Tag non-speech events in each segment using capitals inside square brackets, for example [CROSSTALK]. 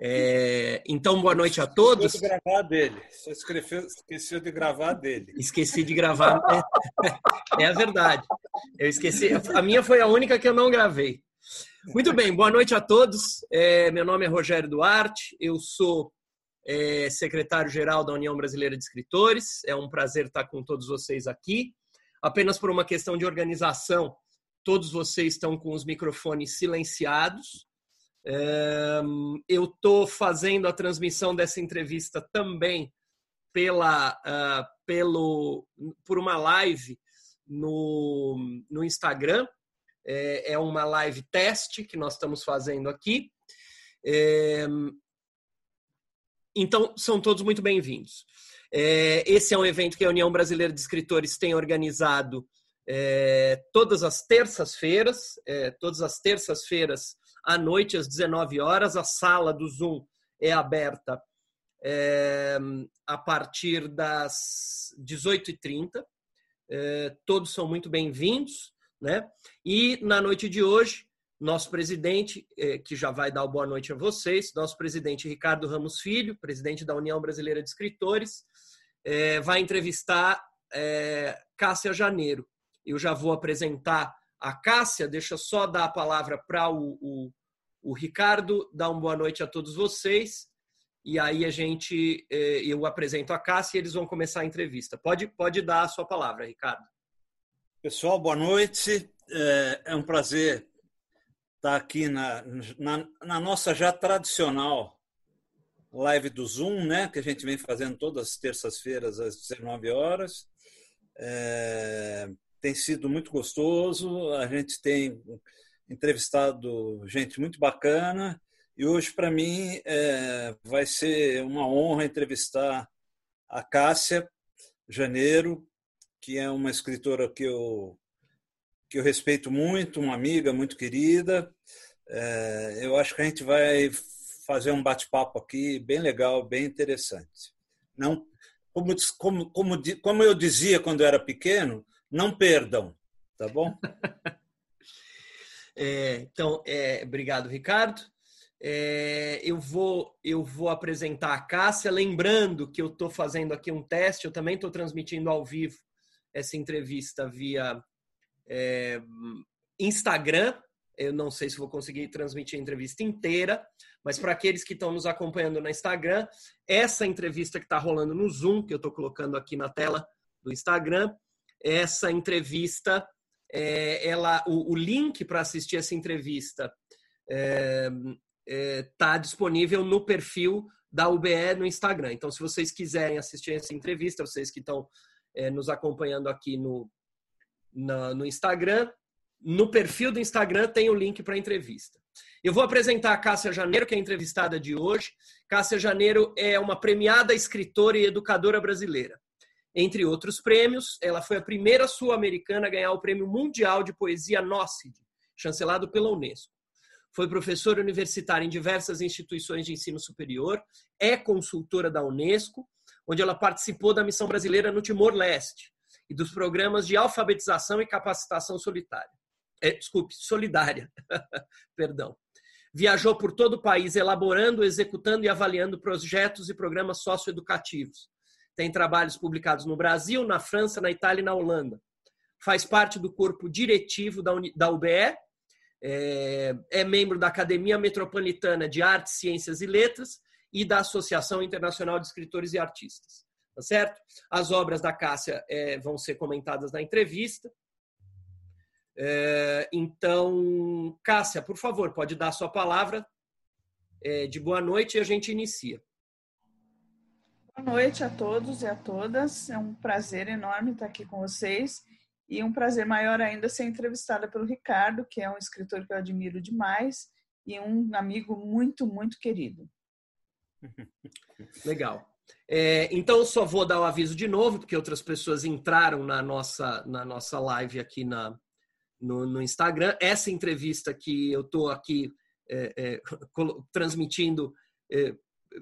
É, então, boa noite a todos. Esqueceu de gravar dele. Só esqueceu, esqueceu de gravar dele. Esqueci de gravar. É, [LAUGHS] é a verdade. Eu esqueci. A minha foi a única que eu não gravei. Muito bem, boa noite a todos. É, meu nome é Rogério Duarte, eu sou é, secretário-geral da União Brasileira de Escritores. É um prazer estar com todos vocês aqui. Apenas por uma questão de organização, todos vocês estão com os microfones silenciados. Eu estou fazendo a transmissão dessa entrevista também pela, uh, pelo, por uma live no, no Instagram. É, é uma live teste que nós estamos fazendo aqui. É, então, são todos muito bem-vindos. É, esse é um evento que a União Brasileira de Escritores tem organizado todas as terças-feiras, todas as terças-feiras à noite, às 19 horas. A sala do Zoom é aberta é, a partir das 18h30. É, todos são muito bem-vindos. Né? E na noite de hoje, nosso presidente, é, que já vai dar boa noite a vocês, nosso presidente Ricardo Ramos Filho, presidente da União Brasileira de Escritores, é, vai entrevistar é, Cássia Janeiro. Eu já vou apresentar a Cássia, deixa só dar a palavra para o, o, o Ricardo dar uma boa noite a todos vocês. E aí a gente, eh, eu apresento a Cássia e eles vão começar a entrevista. Pode, pode dar a sua palavra, Ricardo. Pessoal, boa noite. É, é um prazer estar aqui na, na, na, nossa já tradicional live do Zoom, né? Que a gente vem fazendo todas as terças-feiras às 19 horas. É, tem sido muito gostoso. A gente tem entrevistado gente muito bacana e hoje para mim é, vai ser uma honra entrevistar a Cássia Janeiro, que é uma escritora que eu que eu respeito muito, uma amiga muito querida. É, eu acho que a gente vai fazer um bate-papo aqui bem legal, bem interessante. Não, como, como, como, como eu dizia quando eu era pequeno, não perdam, tá bom? [LAUGHS] É, então, é, obrigado, Ricardo. É, eu, vou, eu vou apresentar a Cássia, lembrando que eu estou fazendo aqui um teste, eu também estou transmitindo ao vivo essa entrevista via é, Instagram. Eu não sei se vou conseguir transmitir a entrevista inteira, mas para aqueles que estão nos acompanhando no Instagram, essa entrevista que está rolando no Zoom, que eu estou colocando aqui na tela do Instagram, essa entrevista é, ela, o, o link para assistir essa entrevista está é, é, tá disponível no perfil da UBE no Instagram. Então, se vocês quiserem assistir essa entrevista, vocês que estão é, nos acompanhando aqui no, na, no Instagram, no perfil do Instagram tem o link para a entrevista. Eu vou apresentar a Cássia Janeiro, que é a entrevistada de hoje. Cássia Janeiro é uma premiada escritora e educadora brasileira. Entre outros prêmios, ela foi a primeira sul-americana a ganhar o Prêmio Mundial de Poesia NOCID, chancelado pela Unesco. Foi professora universitária em diversas instituições de ensino superior, é consultora da Unesco, onde ela participou da missão brasileira no Timor-Leste e dos programas de alfabetização e capacitação solitária. É, desculpe, solidária. [LAUGHS] Perdão. Viajou por todo o país elaborando, executando e avaliando projetos e programas socioeducativos tem trabalhos publicados no Brasil, na França, na Itália e na Holanda. Faz parte do corpo diretivo da, da UBE, é, é membro da Academia Metropolitana de Artes, Ciências e Letras e da Associação Internacional de Escritores e Artistas. Tá certo? As obras da Cássia é, vão ser comentadas na entrevista. É, então, Cássia, por favor, pode dar a sua palavra é, de boa noite e a gente inicia. Boa noite a todos e a todas. É um prazer enorme estar aqui com vocês e um prazer maior ainda ser entrevistada pelo Ricardo, que é um escritor que eu admiro demais e um amigo muito, muito querido. [LAUGHS] Legal. É, então, só vou dar o aviso de novo, porque outras pessoas entraram na nossa, na nossa live aqui na, no, no Instagram. Essa entrevista que eu estou aqui é, é, [LAUGHS] transmitindo é,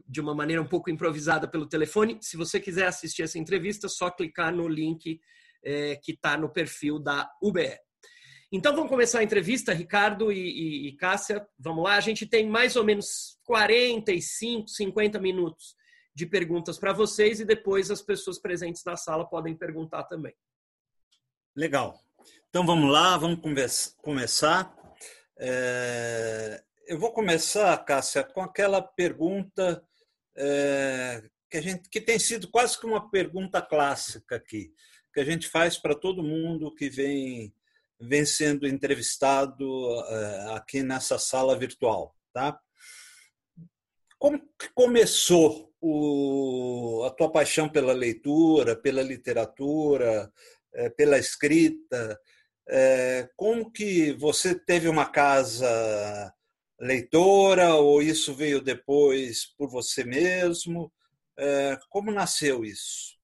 de uma maneira um pouco improvisada pelo telefone. Se você quiser assistir essa entrevista, só clicar no link é, que está no perfil da UBE. Então vamos começar a entrevista, Ricardo e, e, e, Cássia. Vamos lá, a gente tem mais ou menos 45, 50 minutos de perguntas para vocês e depois as pessoas presentes na sala podem perguntar também. Legal. Então vamos lá, vamos começar. É... Eu vou começar, Cássia, com aquela pergunta é... que a gente que tem sido quase que uma pergunta clássica aqui, que a gente faz para todo mundo que vem vem sendo entrevistado uh, aqui nessa sala virtual, tá? Como que começou o, a tua paixão pela leitura, pela literatura, uh, pela escrita? Uh, como que você teve uma casa leitora ou isso veio depois por você mesmo? Como nasceu isso?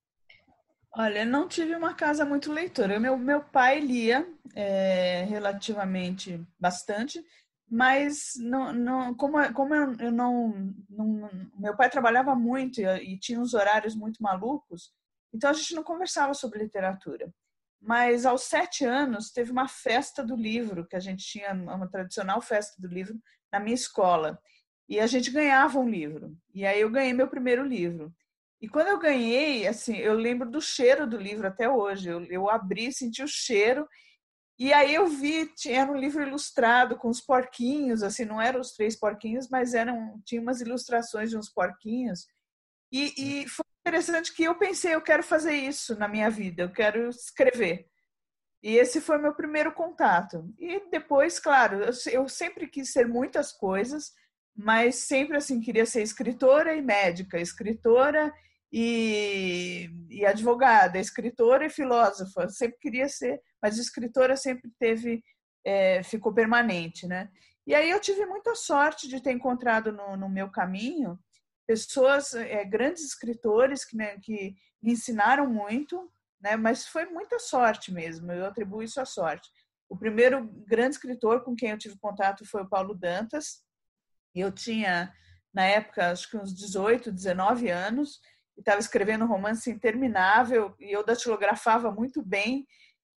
Olha, não tive uma casa muito leitora. Meu, meu pai lia é, relativamente bastante, mas não, não, como, como eu, eu não, não, Meu pai trabalhava muito e, e tinha uns horários muito malucos, então a gente não conversava sobre literatura. Mas aos sete anos teve uma festa do livro, que a gente tinha uma tradicional festa do livro na minha escola. E a gente ganhava um livro. E aí eu ganhei meu primeiro livro. E quando eu ganhei, assim, eu lembro do cheiro do livro até hoje. Eu, eu abri, senti o cheiro. E aí eu vi, tinha um livro ilustrado com os porquinhos, assim, não eram os três porquinhos, mas eram, tinha umas ilustrações de uns porquinhos. E, e foi interessante que eu pensei, eu quero fazer isso na minha vida, eu quero escrever. E esse foi meu primeiro contato. E depois, claro, eu, sempre quis ser muitas coisas, mas sempre assim queria ser escritora e médica, escritora e, e advogada, escritora e filósofa. Sempre queria ser, mas escritora sempre teve, é, ficou permanente, né? E aí eu tive muita sorte de ter encontrado no, no meu caminho pessoas, é, grandes escritores que, né, que me ensinaram muito, né? Mas foi muita sorte mesmo. Eu atribuo isso à sorte. O primeiro grande escritor com quem eu tive contato foi o Paulo Dantas. Eu tinha, na época, acho que uns 18, 19 anos, estava escrevendo um romance interminável e eu datilografava muito bem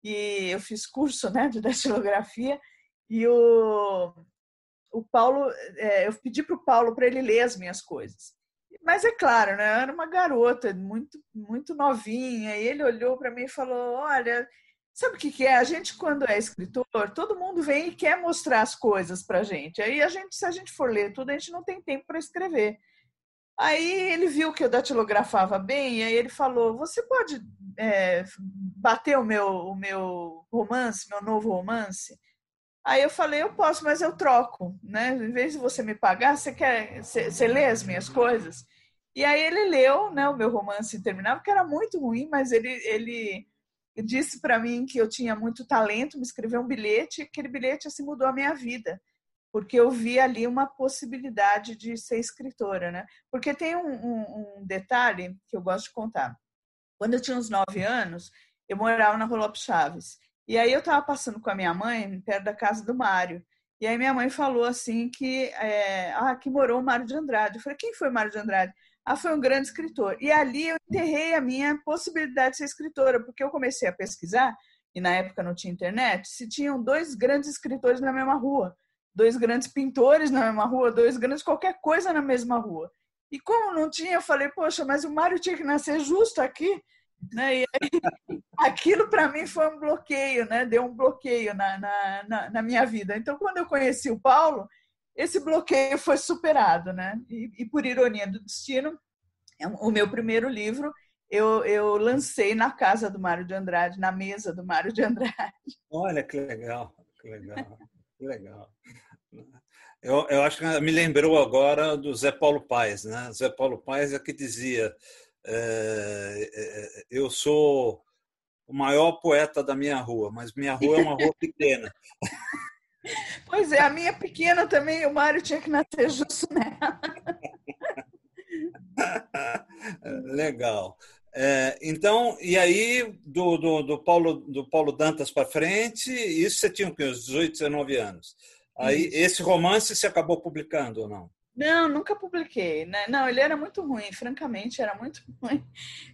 e eu fiz curso né, de datilografia e o, o Paulo, é, eu pedi para o Paulo para ele ler as minhas coisas. Mas é claro, né, eu era uma garota muito, muito novinha e ele olhou para mim e falou, olha, sabe o que, que é? A gente, quando é escritor, todo mundo vem e quer mostrar as coisas para gente. Aí a gente, se a gente for ler tudo, a gente não tem tempo para escrever. Aí ele viu que eu datilografava bem, e aí ele falou: Você pode é, bater o meu, o meu romance, meu novo romance? Aí eu falei: Eu posso, mas eu troco, né? Em vez de você me pagar, você quer, você, você lê as minhas coisas? E aí ele leu, né, o meu romance interminável, que era muito ruim, mas ele, ele disse para mim que eu tinha muito talento, me escreveu um bilhete, e aquele bilhete assim mudou a minha vida porque eu vi ali uma possibilidade de ser escritora, né? Porque tem um, um, um detalhe que eu gosto de contar. Quando eu tinha uns nove anos, eu morava na Rua Chaves. E aí eu estava passando com a minha mãe perto da casa do Mário. E aí minha mãe falou assim que é, ah, aqui morou o Mário de Andrade. Eu falei, quem foi o Mário de Andrade? Ah, foi um grande escritor. E ali eu enterrei a minha possibilidade de ser escritora, porque eu comecei a pesquisar, e na época não tinha internet, se tinham dois grandes escritores na mesma rua dois grandes pintores na mesma rua, dois grandes qualquer coisa na mesma rua. E como não tinha, eu falei, poxa, mas o Mário tinha que nascer justo aqui. Né? E aí, [LAUGHS] aquilo para mim foi um bloqueio, né? deu um bloqueio na, na, na, na, minha vida. Então, quando eu conheci o Paulo, esse bloqueio foi superado. Né? E, e por ironia do destino, é o meu primeiro livro eu, eu lancei na casa do Mário de Andrade, na mesa do Mário de Andrade. Olha que legal, que legal. Que legal. Eu, eu acho que me lembrou agora do Zé Paulo Paes, né? Zé Paulo Paes é que dizia: é, é, eu sou o maior poeta da minha rua, mas minha rua é uma rua pequena. Pois é, a minha pequena também, o Mário tinha que nascer justo nela. [LAUGHS] Legal. É, então, e aí, do, do, do, Paulo, do Paulo Dantas para frente, isso você tinha uns 18, 19 anos. Aí, esse romance você acabou publicando ou não? Não, nunca publiquei. Né? Não, ele era muito ruim, francamente, era muito ruim.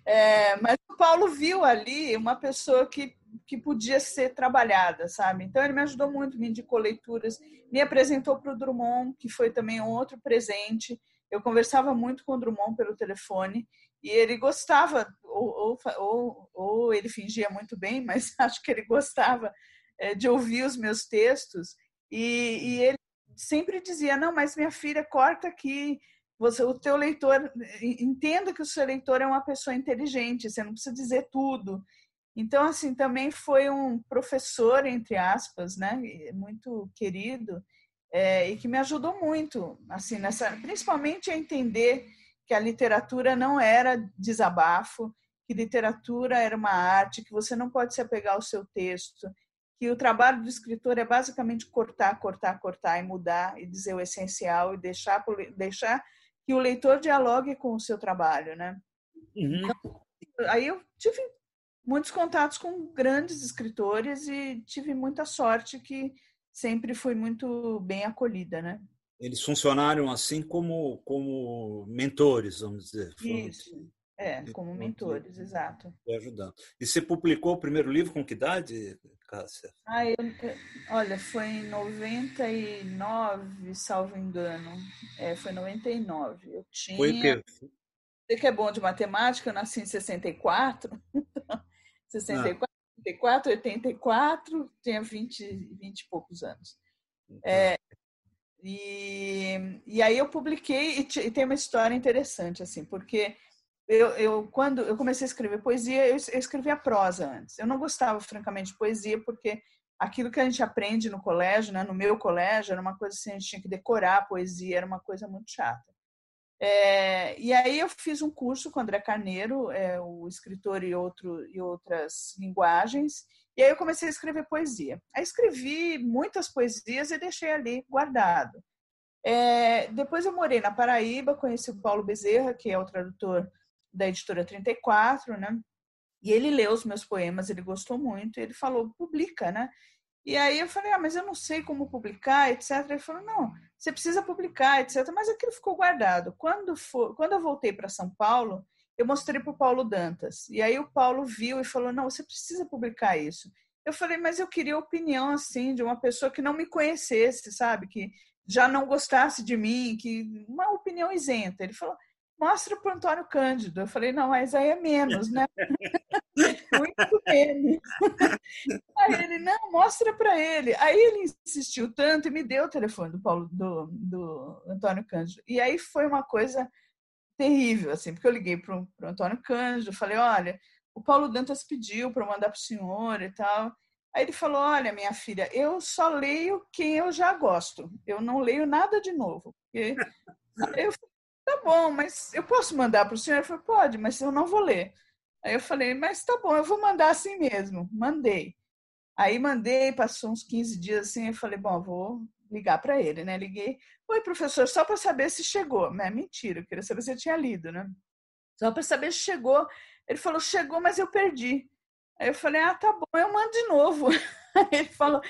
É, mas o Paulo viu ali uma pessoa que que podia ser trabalhada, sabe? Então ele me ajudou muito, me indicou leituras, me apresentou para o Drummond, que foi também um outro presente. Eu conversava muito com o Drummond pelo telefone e ele gostava, ou, ou, ou, ele fingia muito bem, [LAUGHS] mas acho que ele gostava é, de ouvir os meus textos e, e ele sempre dizia: não, mas minha filha corta aqui. Você, o teu leitor entenda que o seu leitor é uma pessoa inteligente. Você não precisa dizer tudo. Então, assim, também foi um professor, entre aspas, né, muito querido, é, e que me ajudou muito, assim, nessa, principalmente a entender que a literatura não era desabafo, que literatura era uma arte, que você não pode se apegar ao seu texto, que o trabalho do escritor é basicamente cortar, cortar, cortar e mudar e dizer o essencial e deixar, deixar que o leitor dialogue com o seu trabalho, né? Uhum. Então, aí eu tive muitos contatos com grandes escritores e tive muita sorte que sempre fui muito bem acolhida, né? Eles funcionaram assim como como mentores, vamos dizer. Isso. É, como mentores, exato. Ajudando. E você publicou o primeiro livro com que idade, Cássia? Ah, eu, olha, foi em 99, salvo engano. É, foi 99. Eu tinha. Foi? Você que é bom de matemática, eu nasci em 64. [LAUGHS] 64, ah. 84, 84, tinha 20, 20 e poucos anos. É, e, e aí eu publiquei, e, e, tem uma história interessante, assim, porque eu, eu, quando eu comecei a escrever poesia, eu, eu escrevia prosa antes. Eu não gostava, francamente, de poesia, porque aquilo que a gente aprende no colégio, né, no meu colégio, era uma coisa assim, a gente tinha que decorar a poesia, era uma coisa muito chata. É, e aí eu fiz um curso com André Carneiro, é, o escritor e, outro, e outras linguagens, e aí eu comecei a escrever poesia. Aí escrevi muitas poesias e deixei ali guardado. É, depois eu morei na Paraíba, conheci o Paulo Bezerra, que é o tradutor da editora 34, né? E ele leu os meus poemas, ele gostou muito, e ele falou, publica, né? E aí eu falei, ah, mas eu não sei como publicar, etc. Ele falou, não, você precisa publicar, etc. Mas aquilo ficou guardado. Quando, for, quando eu voltei para São Paulo, eu mostrei para o Paulo Dantas. E aí o Paulo viu e falou, não, você precisa publicar isso. Eu falei, mas eu queria opinião, assim, de uma pessoa que não me conhecesse, sabe? Que já não gostasse de mim, que uma opinião isenta. Ele falou, mostra para o Antônio Cândido. Eu falei, não, mas aí é menos, né? [LAUGHS] Muito menos. [LAUGHS] Aí ele, não, mostra para ele. Aí ele insistiu tanto e me deu o telefone do Paulo, do, do Antônio Cândido. E aí foi uma coisa terrível, assim, porque eu liguei para o Antônio Cândido, falei, olha, o Paulo Dantas pediu para mandar para o senhor e tal. Aí ele falou, olha, minha filha, eu só leio quem eu já gosto. Eu não leio nada de novo. Porque... eu tá bom, mas eu posso mandar para o senhor? Ele falou, pode, mas eu não vou ler. Aí eu falei, mas tá bom, eu vou mandar assim mesmo. Mandei. Aí mandei, passou uns 15 dias assim, eu falei, bom, vou ligar para ele, né? Liguei, oi, professor, só para saber se chegou. Não é mentira, eu queria saber se eu tinha lido, né? Só para saber se chegou. Ele falou, chegou, mas eu perdi. Aí eu falei, ah, tá bom, eu mando de novo. [LAUGHS] Aí ele falou,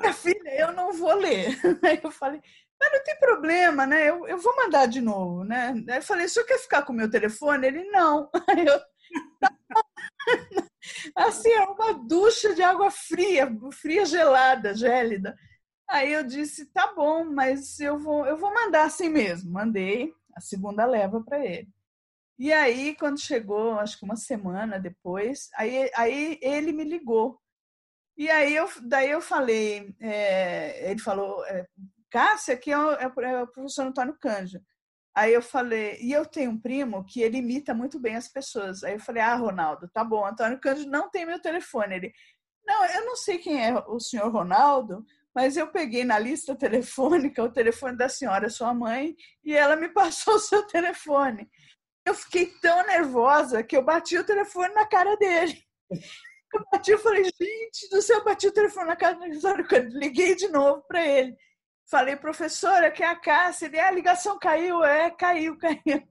minha filha, eu não vou ler. [LAUGHS] Aí eu falei, mas não tem problema, né? Eu, eu vou mandar de novo, né? Aí eu falei, o senhor quer ficar com o meu telefone? Ele, não. [LAUGHS] Aí eu, [LAUGHS] assim, é uma ducha de água fria, fria gelada, gélida. Aí eu disse, tá bom, mas eu vou, eu vou mandar assim mesmo. Mandei a segunda leva para ele. E aí, quando chegou, acho que uma semana depois, aí, aí ele me ligou. E aí eu, daí eu falei, é, ele falou, é, Cássia, que é o, é o é professor Antônio Cândido. Aí eu falei, e eu tenho um primo que ele imita muito bem as pessoas. Aí eu falei, ah, Ronaldo, tá bom, Antônio Cândido não tem meu telefone. Ele, não, eu não sei quem é o senhor Ronaldo, mas eu peguei na lista telefônica o telefone da senhora, sua mãe, e ela me [LAUGHS] passou o seu telefone. Eu fiquei tão nervosa que eu bati o telefone na cara dele. Eu bati, eu falei, gente do céu, eu bati o telefone na cara dele. Liguei de novo para ele. Falei, professora, que é a Cássia. Ele, ah, a ligação caiu, é, caiu, [LAUGHS] caiu.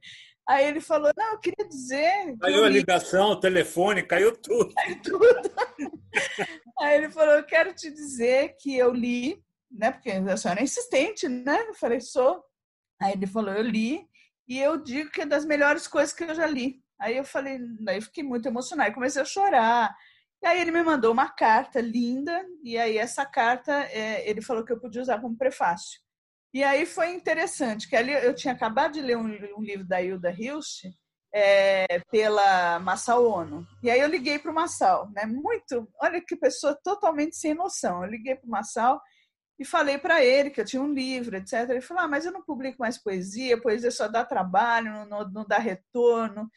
Aí ele falou, não, eu queria dizer... Caiu a ligação, o telefone, caiu tudo. [LAUGHS] Caiu tudo. Aí ele falou, eu quero te dizer que eu li, né, porque a senhora é insistente, né? Eu falei, sou. Aí ele falou, eu li, e eu digo que é das melhores coisas que eu já li. Aí eu falei, aí eu fiquei muito emocionada, comecei a chorar. E aí ele me mandou uma carta linda, e aí essa carta é, ele falou que eu podia usar como prefácio. E aí foi interessante, que ali eu tinha acabado de ler um, um livro da Hilda Hilst, é, pela Massal Ono. E aí eu liguei para o Massal, né? Muito, olha que pessoa totalmente sem noção. Eu liguei para o Massal e falei para ele que eu tinha um livro, etc. Ele falou: ah, mas eu não publico mais poesia, poesia só dá trabalho, não, não dá retorno.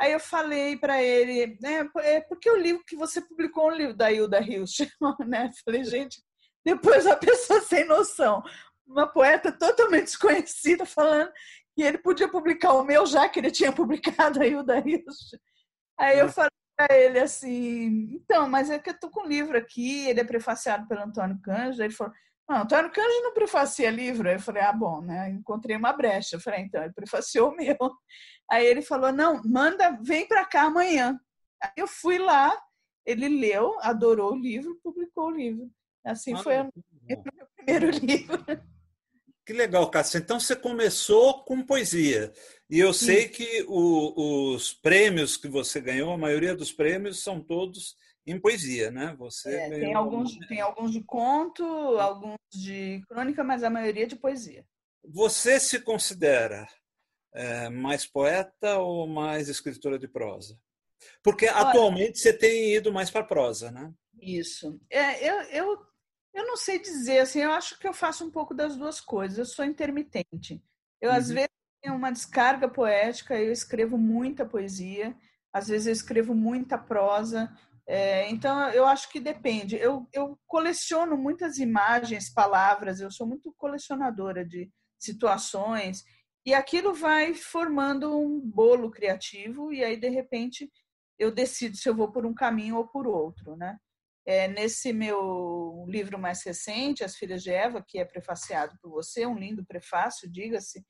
Aí eu falei para ele, né, é porque o livro que você publicou um livro da Hilda Hilst, [LAUGHS] né? Falei, gente, depois a pessoa sem noção, uma poeta totalmente desconhecida falando que ele podia publicar o meu já que ele tinha publicado a Hilda Hilst. Aí eu é. falei para ele assim, então, mas é que eu tô com um livro aqui, ele é prefaciado pelo Antônio Cândido. Ele falou, não, Antônio Cândido não prefacia livro. Aí eu falei, ah, bom, né? Encontrei uma brecha. Eu falei, então, ele prefaciou o meu. [LAUGHS] Aí ele falou: não, manda, vem para cá amanhã. Aí eu fui lá, ele leu, adorou o livro, publicou o livro. Assim ah, foi o meu primeiro [LAUGHS] livro. Que legal, Cássia. Então você começou com poesia. E eu sei Sim. que o, os prêmios que você ganhou, a maioria dos prêmios são todos em poesia, né? Você é, tem, alguns, tem alguns de conto, alguns de crônica, mas a maioria de poesia. Você se considera é, mais poeta ou mais escritora de prosa? Porque Olha, atualmente você tem ido mais para prosa, né? Isso. É, eu, eu, eu não sei dizer, assim, eu acho que eu faço um pouco das duas coisas. Eu sou intermitente. Eu, uhum. às vezes, tenho uma descarga poética, eu escrevo muita poesia, às vezes eu escrevo muita prosa. É, então, eu acho que depende. Eu, eu coleciono muitas imagens, palavras, eu sou muito colecionadora de situações. E aquilo vai formando um bolo criativo, e aí, de repente, eu decido se eu vou por um caminho ou por outro, né? É, nesse meu livro mais recente, As Filhas de Eva, que é prefaciado por você, um lindo prefácio, diga-se,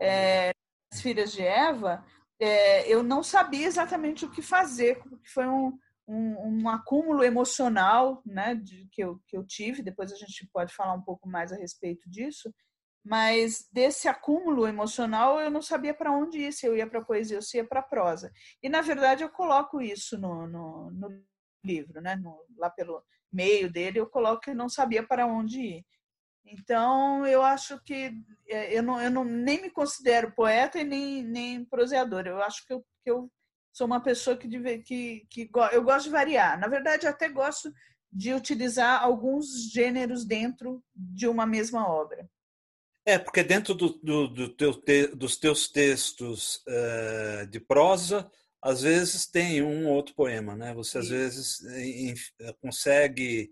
é, As Filhas de Eva, é, eu não sabia exatamente o que fazer, porque foi um, um, um acúmulo emocional né, de, que, eu, que eu tive, depois a gente pode falar um pouco mais a respeito disso, mas desse acúmulo emocional eu não sabia para onde ir, se eu ia para poesia ou se ia para prosa. E na verdade eu coloco isso no, no, no livro, né? No, lá pelo meio dele eu coloco que não sabia para onde ir. Então eu acho que é, eu não, eu não nem me considero poeta e nem, nem proseador. Eu acho que eu, que eu sou uma pessoa que, que, que eu gosto de variar. Na verdade, até gosto de utilizar alguns gêneros dentro de uma mesma obra. É, porque dentro do, do, do teu te, dos teus textos uh, de prosa, às vezes tem um ou outro poema, né? Você às vezes em, consegue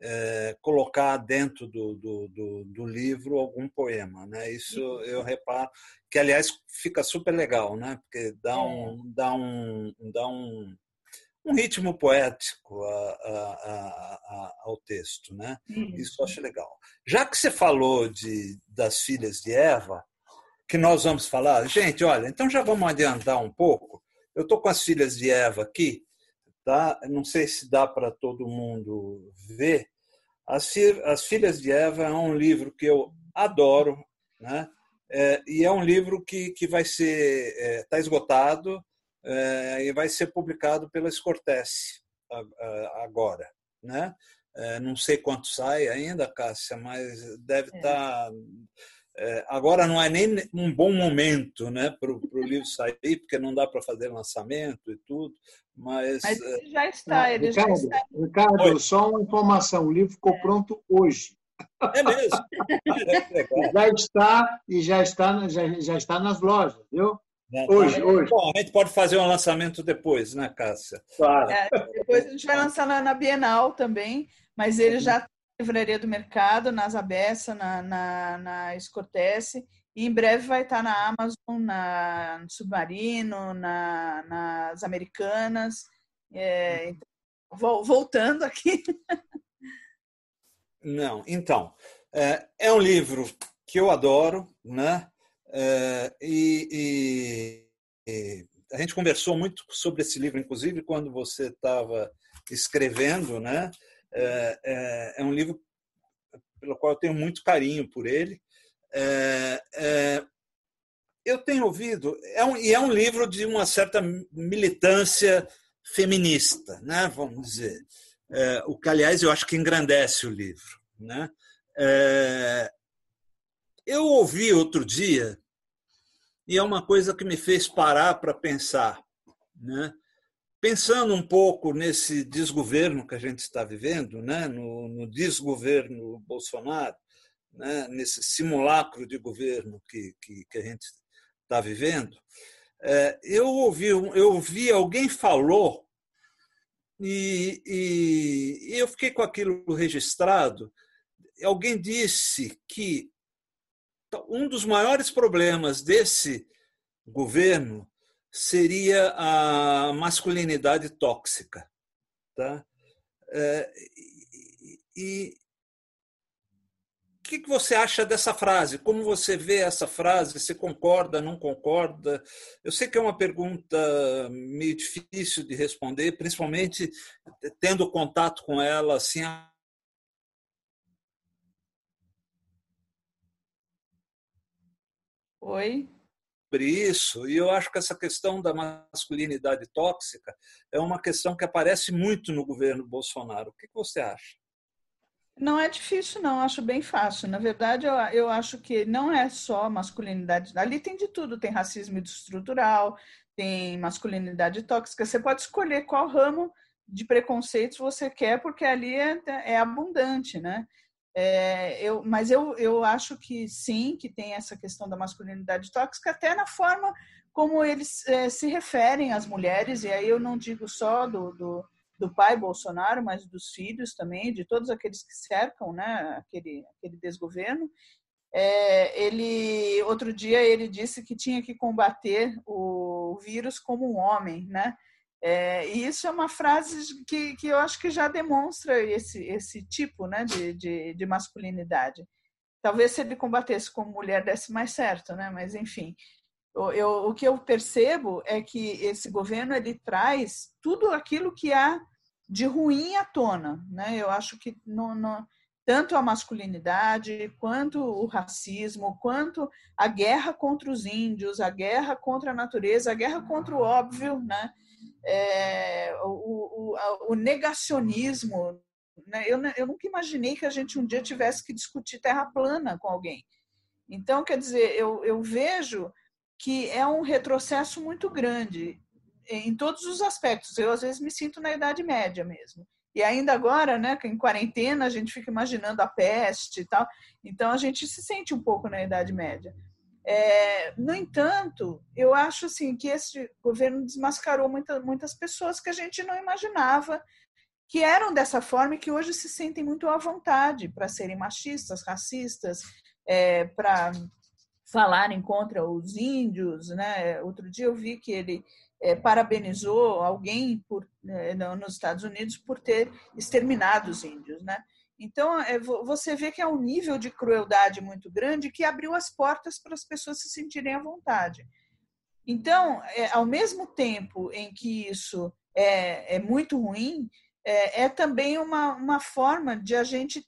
uh, colocar dentro do, do, do, livro algum poema, né? Isso eu reparo que aliás fica super legal, né? Porque dá é. um, dá um, dá um um ritmo poético a, a, a, ao texto, né? Isso eu acho legal. Já que você falou de, das filhas de Eva, que nós vamos falar, gente, olha, então já vamos adiantar um pouco. Eu estou com as filhas de Eva aqui, tá? Não sei se dá para todo mundo ver. As, as Filhas de Eva é um livro que eu adoro, né? É, e é um livro que, que vai ser está é, tá esgotado é, e vai ser publicado pela Scortese agora, né? É, não sei quanto sai ainda, Cássia, mas deve estar. É. Tá, agora não é nem um bom momento né, para o livro sair, porque não dá para fazer lançamento e tudo, mas. Mas ele já está, ele Ricardo, já está. Ricardo, só uma informação: o livro ficou pronto hoje. É mesmo? [LAUGHS] já está e já está, já, já está nas lojas, viu? Hoje, hoje. Bom, a gente pode fazer um lançamento depois, né, Cássia? Claro. É, depois a gente vai lançar na, na Bienal também, mas ele já está na Livraria do Mercado, na Zabessa, na, na, na Escortece, e em breve vai estar na Amazon, na, no Submarino, na, nas Americanas. É, então, voltando aqui. Não, então, é, é um livro que eu adoro, né? É, e, e, a gente conversou muito sobre esse livro, inclusive, quando você estava escrevendo, né? É, é, é, um livro pelo qual eu tenho muito carinho por ele. É, é, eu tenho ouvido, é um, e é um livro de uma certa militância feminista, né? vamos dizer. O que, aliás, eu acho que engrandece o livro. Né? Eu ouvi outro dia, e é uma coisa que me fez parar para pensar. Né? Pensando um pouco nesse desgoverno que a gente está vivendo, né? no, no desgoverno Bolsonaro, né? nesse simulacro de governo que, que, que a gente está vivendo, é, eu ouvi, eu ouvi alguém falou e, e, e eu fiquei com aquilo registrado. Alguém disse que um dos maiores problemas desse governo seria a masculinidade tóxica. Tá? É, e, o que você acha dessa frase? Como você vê essa frase? Você concorda, não concorda? Eu sei que é uma pergunta meio difícil de responder, principalmente tendo contato com ela assim. Oi. Sobre isso, e eu acho que essa questão da masculinidade tóxica é uma questão que aparece muito no governo Bolsonaro. O que você acha? Não é difícil, não, acho bem fácil. Na verdade, eu, eu acho que não é só masculinidade. Ali tem de tudo: tem racismo estrutural, tem masculinidade tóxica. Você pode escolher qual ramo de preconceitos você quer, porque ali é, é abundante, né? É, eu, mas eu, eu acho que sim, que tem essa questão da masculinidade tóxica, até na forma como eles é, se referem às mulheres, e aí eu não digo só do, do do pai Bolsonaro, mas dos filhos também, de todos aqueles que cercam né, aquele, aquele desgoverno. É, ele outro dia ele disse que tinha que combater o vírus como um homem, né? É, e isso é uma frase que, que eu acho que já demonstra esse, esse tipo né, de, de, de masculinidade. Talvez se ele combatesse como mulher desse mais certo, né? Mas enfim, eu, o que eu percebo é que esse governo ele traz tudo aquilo que há de ruim à tona. Né? Eu acho que no, no, tanto a masculinidade, quanto o racismo, quanto a guerra contra os índios, a guerra contra a natureza, a guerra contra o óbvio, né? É, o, o, o, negacionismo. Né? Eu, eu nunca imaginei que a gente um dia tivesse que discutir terra plana com alguém. Então, quer dizer, eu, eu vejo que é um retrocesso muito grande em todos os aspectos. Eu, às vezes, me sinto na Idade Média mesmo. E ainda agora, né, em quarentena, a gente fica imaginando a peste e tal. Então, a gente se sente um pouco na Idade Média. É, no entanto, eu acho assim que esse governo desmascarou muita, muitas pessoas que a gente não imaginava que eram dessa forma e que hoje se sentem muito à vontade para serem machistas, racistas, é, para falarem contra os índios, né? Outro dia eu vi que ele é, parabenizou alguém por, é, nos Estados Unidos por ter exterminado os índios, né? Então é, você vê que é um nível de crueldade muito grande que abriu as portas para as pessoas se sentirem à vontade. Então, é, ao mesmo tempo em que isso é, é muito ruim, é, é também uma, uma forma de a gente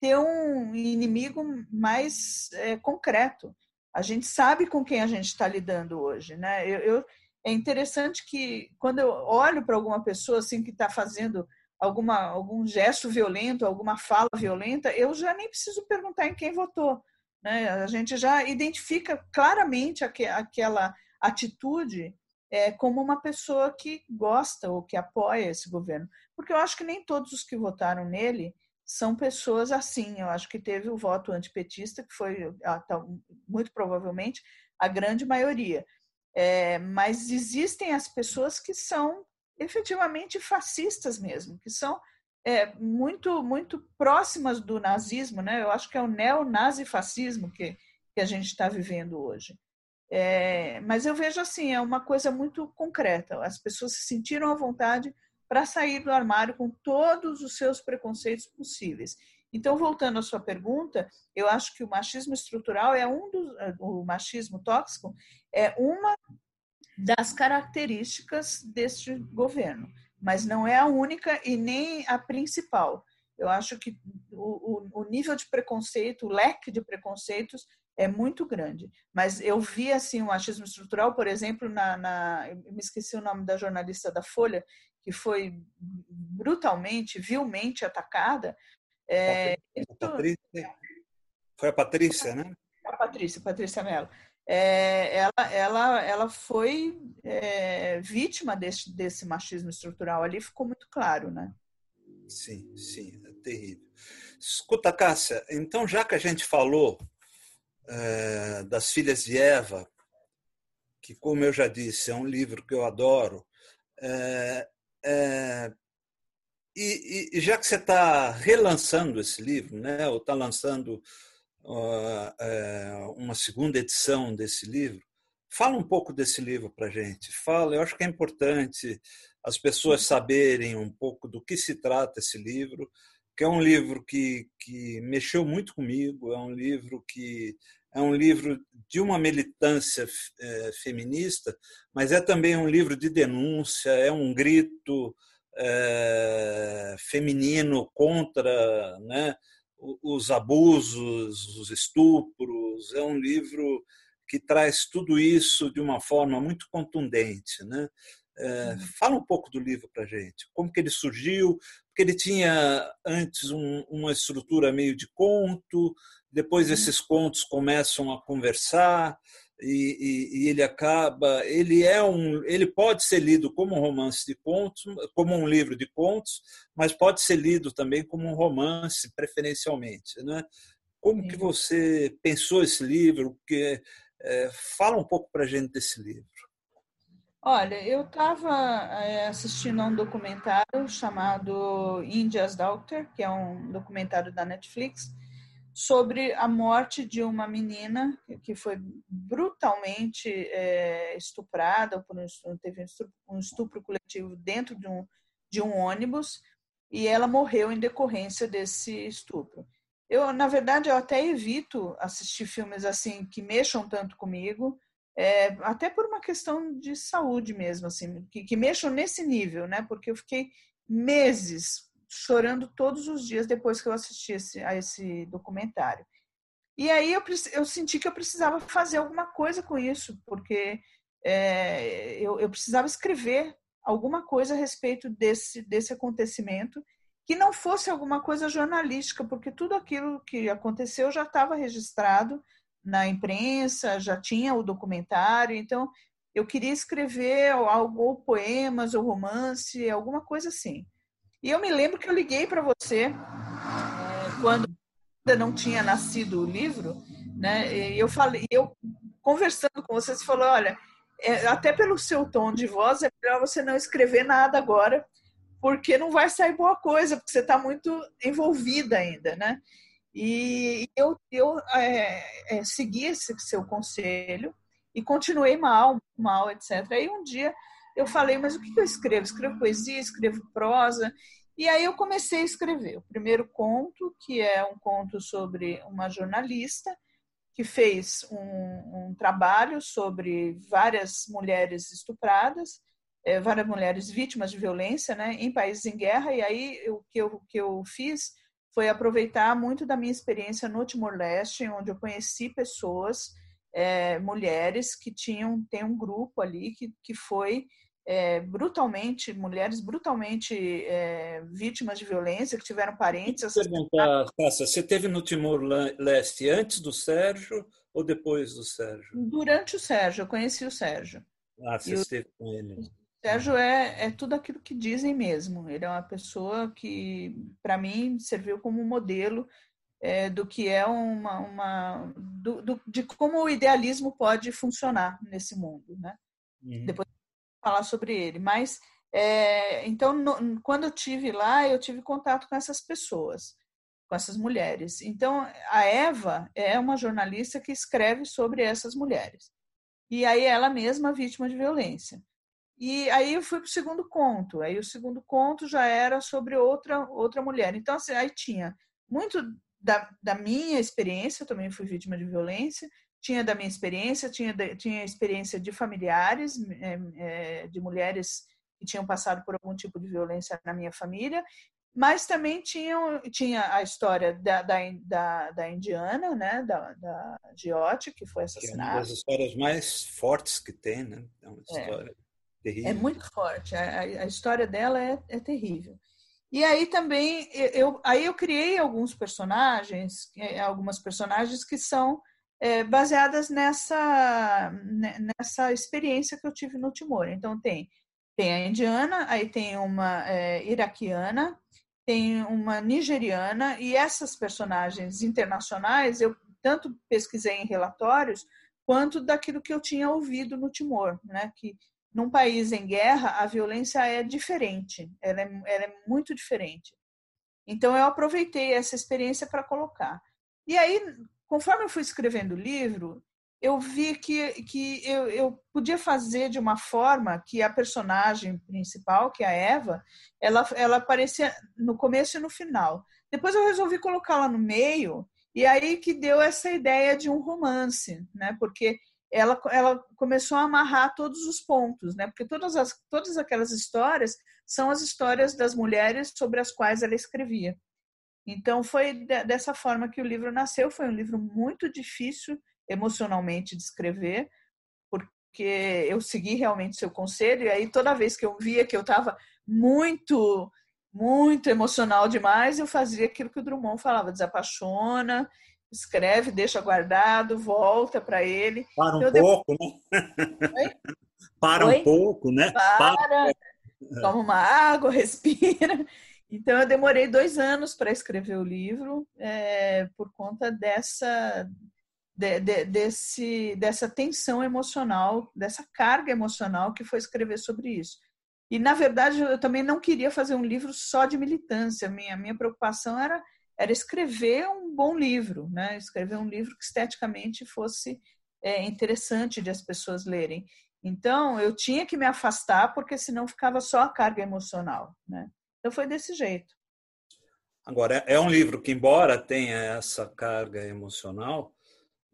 ter um inimigo mais é, concreto a gente sabe com quem a gente está lidando hoje, né? Eu, eu, é interessante que quando eu olho para alguma pessoa assim que está fazendo alguma algum gesto violento, alguma fala violenta, eu já nem preciso perguntar em quem votou, né? A gente já identifica claramente aqu aquela atitude é, como uma pessoa que gosta ou que apoia esse governo, porque eu acho que nem todos os que votaram nele são pessoas assim. Eu acho que teve o voto antipetista, que foi ah, tá, muito provavelmente a grande maioria. É, mas existem as pessoas que são efetivamente fascistas mesmo, que são é, muito muito próximas do nazismo, né? Eu acho que é o neonazifascismo que, que a gente está vivendo hoje. É, mas eu vejo assim, é uma coisa muito concreta. As pessoas se sentiram à vontade para sair do armário com todos os seus preconceitos possíveis. Então, voltando à sua pergunta, eu acho que o machismo estrutural é um dos, o machismo tóxico é uma das características deste governo, mas não é a única e nem a principal. Eu acho que o, o, o nível de preconceito, o leque de preconceitos é muito grande. Mas eu vi assim o machismo estrutural, por exemplo, na, na eu me esqueci o nome da jornalista da Folha que foi brutalmente, vilmente atacada. É, Patrícia, foi a Patrícia, né? A Patrícia, Patrícia Mello. É, ela, ela, ela foi é, vítima desse, desse machismo estrutural. Ali ficou muito claro, né? Sim, sim, é terrível. Escuta, Cássia, então já que a gente falou é, das Filhas de Eva, que, como eu já disse, é um livro que eu adoro, é, é, e, e, já que você está relançando esse livro, né, ou está lançando uma segunda edição desse livro, fala um pouco desse livro para gente. Fala, eu acho que é importante as pessoas saberem um pouco do que se trata esse livro, que é um livro que, que mexeu muito comigo, é um livro que é um livro de uma militância é, feminista, mas é também um livro de denúncia, é um grito é, feminino contra né, os abusos, os estupros. É um livro que traz tudo isso de uma forma muito contundente. Né? É, uhum. fala um pouco do livro para gente, como que ele surgiu, porque ele tinha antes um, uma estrutura meio de conto, depois uhum. esses contos começam a conversar e, e, e, ele acaba ele é um ele pode ser lido como um romance de contos como um livro de contos mas pode ser lido também como um romance preferencialmente né? Como que você pensou esse livro? Que é, fala um pouco para gente desse livro. Olha, eu estava é, assistindo a um documentário chamado India's Doctor, que é um documentário da Netflix, sobre a morte de uma menina que foi brutalmente é, estuprada, por um, teve um estupro coletivo dentro de um, de um ônibus e ela morreu em decorrência desse estupro. Eu, na verdade, eu até evito assistir filmes assim que mexam tanto comigo, é, até por uma questão de saúde mesmo, assim, que, que mexam nesse nível, né? Porque eu fiquei meses chorando todos os dias depois que eu assisti esse, a esse documentário. E aí eu, eu senti que eu precisava fazer alguma coisa com isso, porque é, eu, eu precisava escrever alguma coisa a respeito desse, desse acontecimento que não fosse alguma coisa jornalística, porque tudo aquilo que aconteceu já estava registrado na imprensa, já tinha o documentário, então eu queria escrever algo, ou poemas, ou romance, alguma coisa assim. E eu me lembro que eu liguei para você é, quando ainda não tinha nascido o livro, né? E eu falei, eu conversando com você, você falou, olha, é, até pelo seu tom de voz é melhor você não escrever nada agora, porque não vai sair boa coisa, porque você está muito envolvida ainda, né? E eu, eu é, é, segui esse seu conselho e continuei mal, mal, etc. Aí um dia eu falei, mas o que eu escrevo? Escrevo poesia, escrevo prosa. E aí eu comecei a escrever o primeiro conto, que é um conto sobre uma jornalista que fez um, um trabalho sobre várias mulheres estupradas, é, várias mulheres vítimas de violência né, em países em guerra. E aí o que eu, o que eu fiz foi aproveitar muito da minha experiência no Timor-Leste, onde eu conheci pessoas, é, mulheres que tinham, tem um grupo ali que, que foi é, brutalmente, mulheres brutalmente é, vítimas de violência, que tiveram parentes. Perguntar, Cássia, você teve no Timor-Leste antes do Sérgio ou depois do Sérgio? Durante o Sérgio, eu conheci o Sérgio. Ah, você esteve com ele. O Sérgio é, é tudo aquilo que dizem mesmo. Ele é uma pessoa que, para mim, serviu como modelo é, do que é uma. uma do, do, de como o idealismo pode funcionar nesse mundo. Né? Uhum. Depois falar sobre ele. Mas, é, então, no, quando eu tive lá, eu tive contato com essas pessoas, com essas mulheres. Então, a Eva é uma jornalista que escreve sobre essas mulheres. E aí ela mesma vítima de violência. E aí eu fui para o segundo conto. Aí o segundo conto já era sobre outra outra mulher. Então assim, aí tinha muito da, da minha experiência, eu também fui vítima de violência, tinha da minha experiência, tinha, tinha experiência de familiares, é, é, de mulheres que tinham passado por algum tipo de violência na minha família, mas também tinha, tinha a história da, da, da, da indiana, né, da, da Giotti, que foi assassinada. É uma das histórias mais fortes que tem, né? É uma É. história É terrível. muito forte, a, a- história dela é, é terrível. E aí também eu, eu- aí eu criei alguns personagens, eh, algumas personagens que são eh, baseadas nessa ne- nessa experiência que eu tive no Timor. Então tem tem a indiana, aí tem uma eh, iraquiana, tem uma nigeriana e essas personagens internacionais eu tanto pesquisei em relatórios quanto daquilo que eu tinha ouvido no Timor, né? Que num país em guerra, a violência é diferente, ela é, ela é muito diferente. Então, eu aproveitei essa experiência para colocar. E aí, conforme eu fui escrevendo o livro, eu vi que, que eu, eu podia fazer de uma forma que a personagem principal, que é a Eva, ela, ela aparecia no começo e no final. Depois eu resolvi colocá-la no meio, e aí que deu essa ideia de um romance, né? Porque ela, ela começou a amarrar todos os pontos, né? Porque todas, as, todas aquelas histórias são as histórias das mulheres sobre as quais ela escrevia. Então foi de, dessa forma que o livro nasceu. Foi um livro muito difícil emocionalmente de escrever, porque eu segui realmente seu conselho e aí toda vez que eu via que eu estava muito muito emocional demais, eu fazia aquilo que o Drummond falava, desapaixona, escreve, deixa guardado, volta para ele. Para um Eu pouco, né? Oi? Para Oi? um pouco, né? Para, toma uma água, [LAUGHS] respira. Então, eu demorei dois anos para escrever o livro é, por conta dessa, de- de- desse, dessa tensão emocional, dessa carga emocional que foi escrever sobre isso. E, na verdade, eu também não queria fazer um livro só de militância. Minha, minha preocupação era, era escrever um bom livro, né? escrever um livro que esteticamente fosse é, interessante de as pessoas lerem. Então, eu tinha que me afastar, porque senão ficava só a carga emocional. Né? Então, foi desse jeito. Agora, é um livro que, embora tenha essa carga emocional,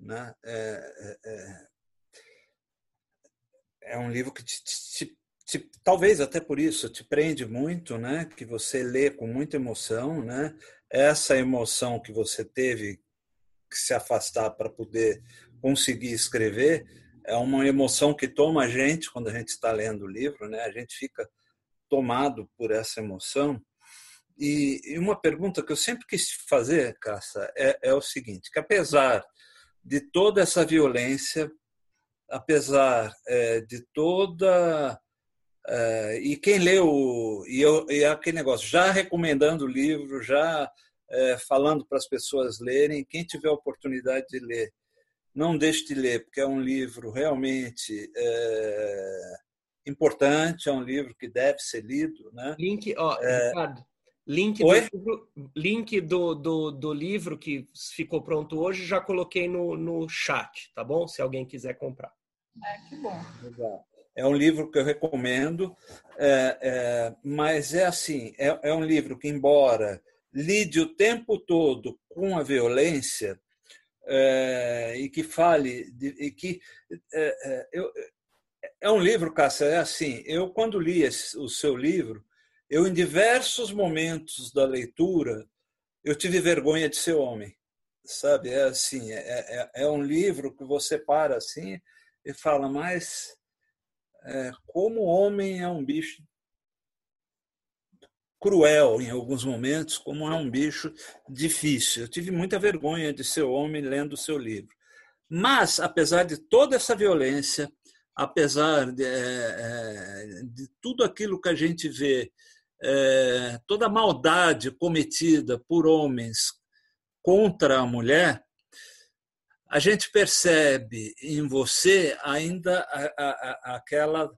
né, é, é, é um livro que te, te, te, talvez até por isso te prende muito, né, que você lê com muita emoção, né, essa emoção que você teve que se afastar para poder conseguir escrever é uma emoção que toma a gente quando a gente está lendo o livro, né, a gente fica tomado por essa emoção. E, e uma pergunta que eu sempre quis fazer, Caça, é, é o seguinte: que apesar de toda essa violência, apesar é, de toda é, e quem leu e, eu, e aquele negócio, já recomendando o livro, já é, falando para as pessoas lerem, quem tiver oportunidade de ler, não deixe de ler, porque é um livro realmente é, importante, é um livro que deve ser lido, né? Link, ó, Ricardo, link, do, livro, link do, do, do livro que ficou pronto hoje, já coloquei no, no chat, tá bom? Se alguém quiser comprar. É, que bom. Legal. É um livro que eu recomendo, é, é, mas é assim, é, é um livro que, embora lide o tempo todo com a violência é, e que fale, de, e que é, é, eu, é um livro, Cássia, é assim, eu quando li esse, o seu livro, eu em diversos momentos da leitura, eu tive vergonha de ser homem, sabe? É assim, é, é, é um livro que você para assim e fala, mas é, como homem é um bicho cruel em alguns momentos, como é um bicho difícil. Eu tive muita vergonha de ser homem lendo o seu livro. Mas, apesar de toda essa violência, apesar de, é, de tudo aquilo que a gente vê, é, toda a maldade cometida por homens contra a mulher, a gente percebe em você ainda a, a, a, aquela,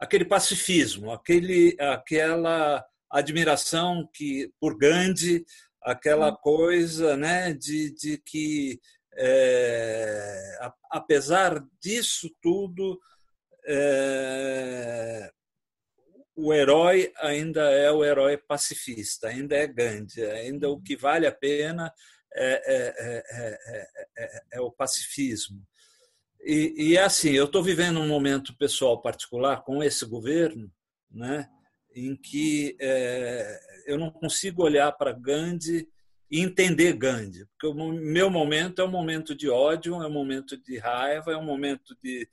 aquele pacifismo, aquele, aquela admiração que por Gandhi, aquela coisa né, de, de que, é, apesar disso tudo, é, o herói ainda é o herói pacifista, ainda é Gandhi, ainda o que vale a pena é, é, é, o pacifismo. E, e assim, eu estou vivendo um momento pessoal particular com esse governo, né, em que eu não consigo olhar para Gandhi e entender Gandhi, porque o meu momento é um momento de ódio, é um momento de raiva, é um momento de,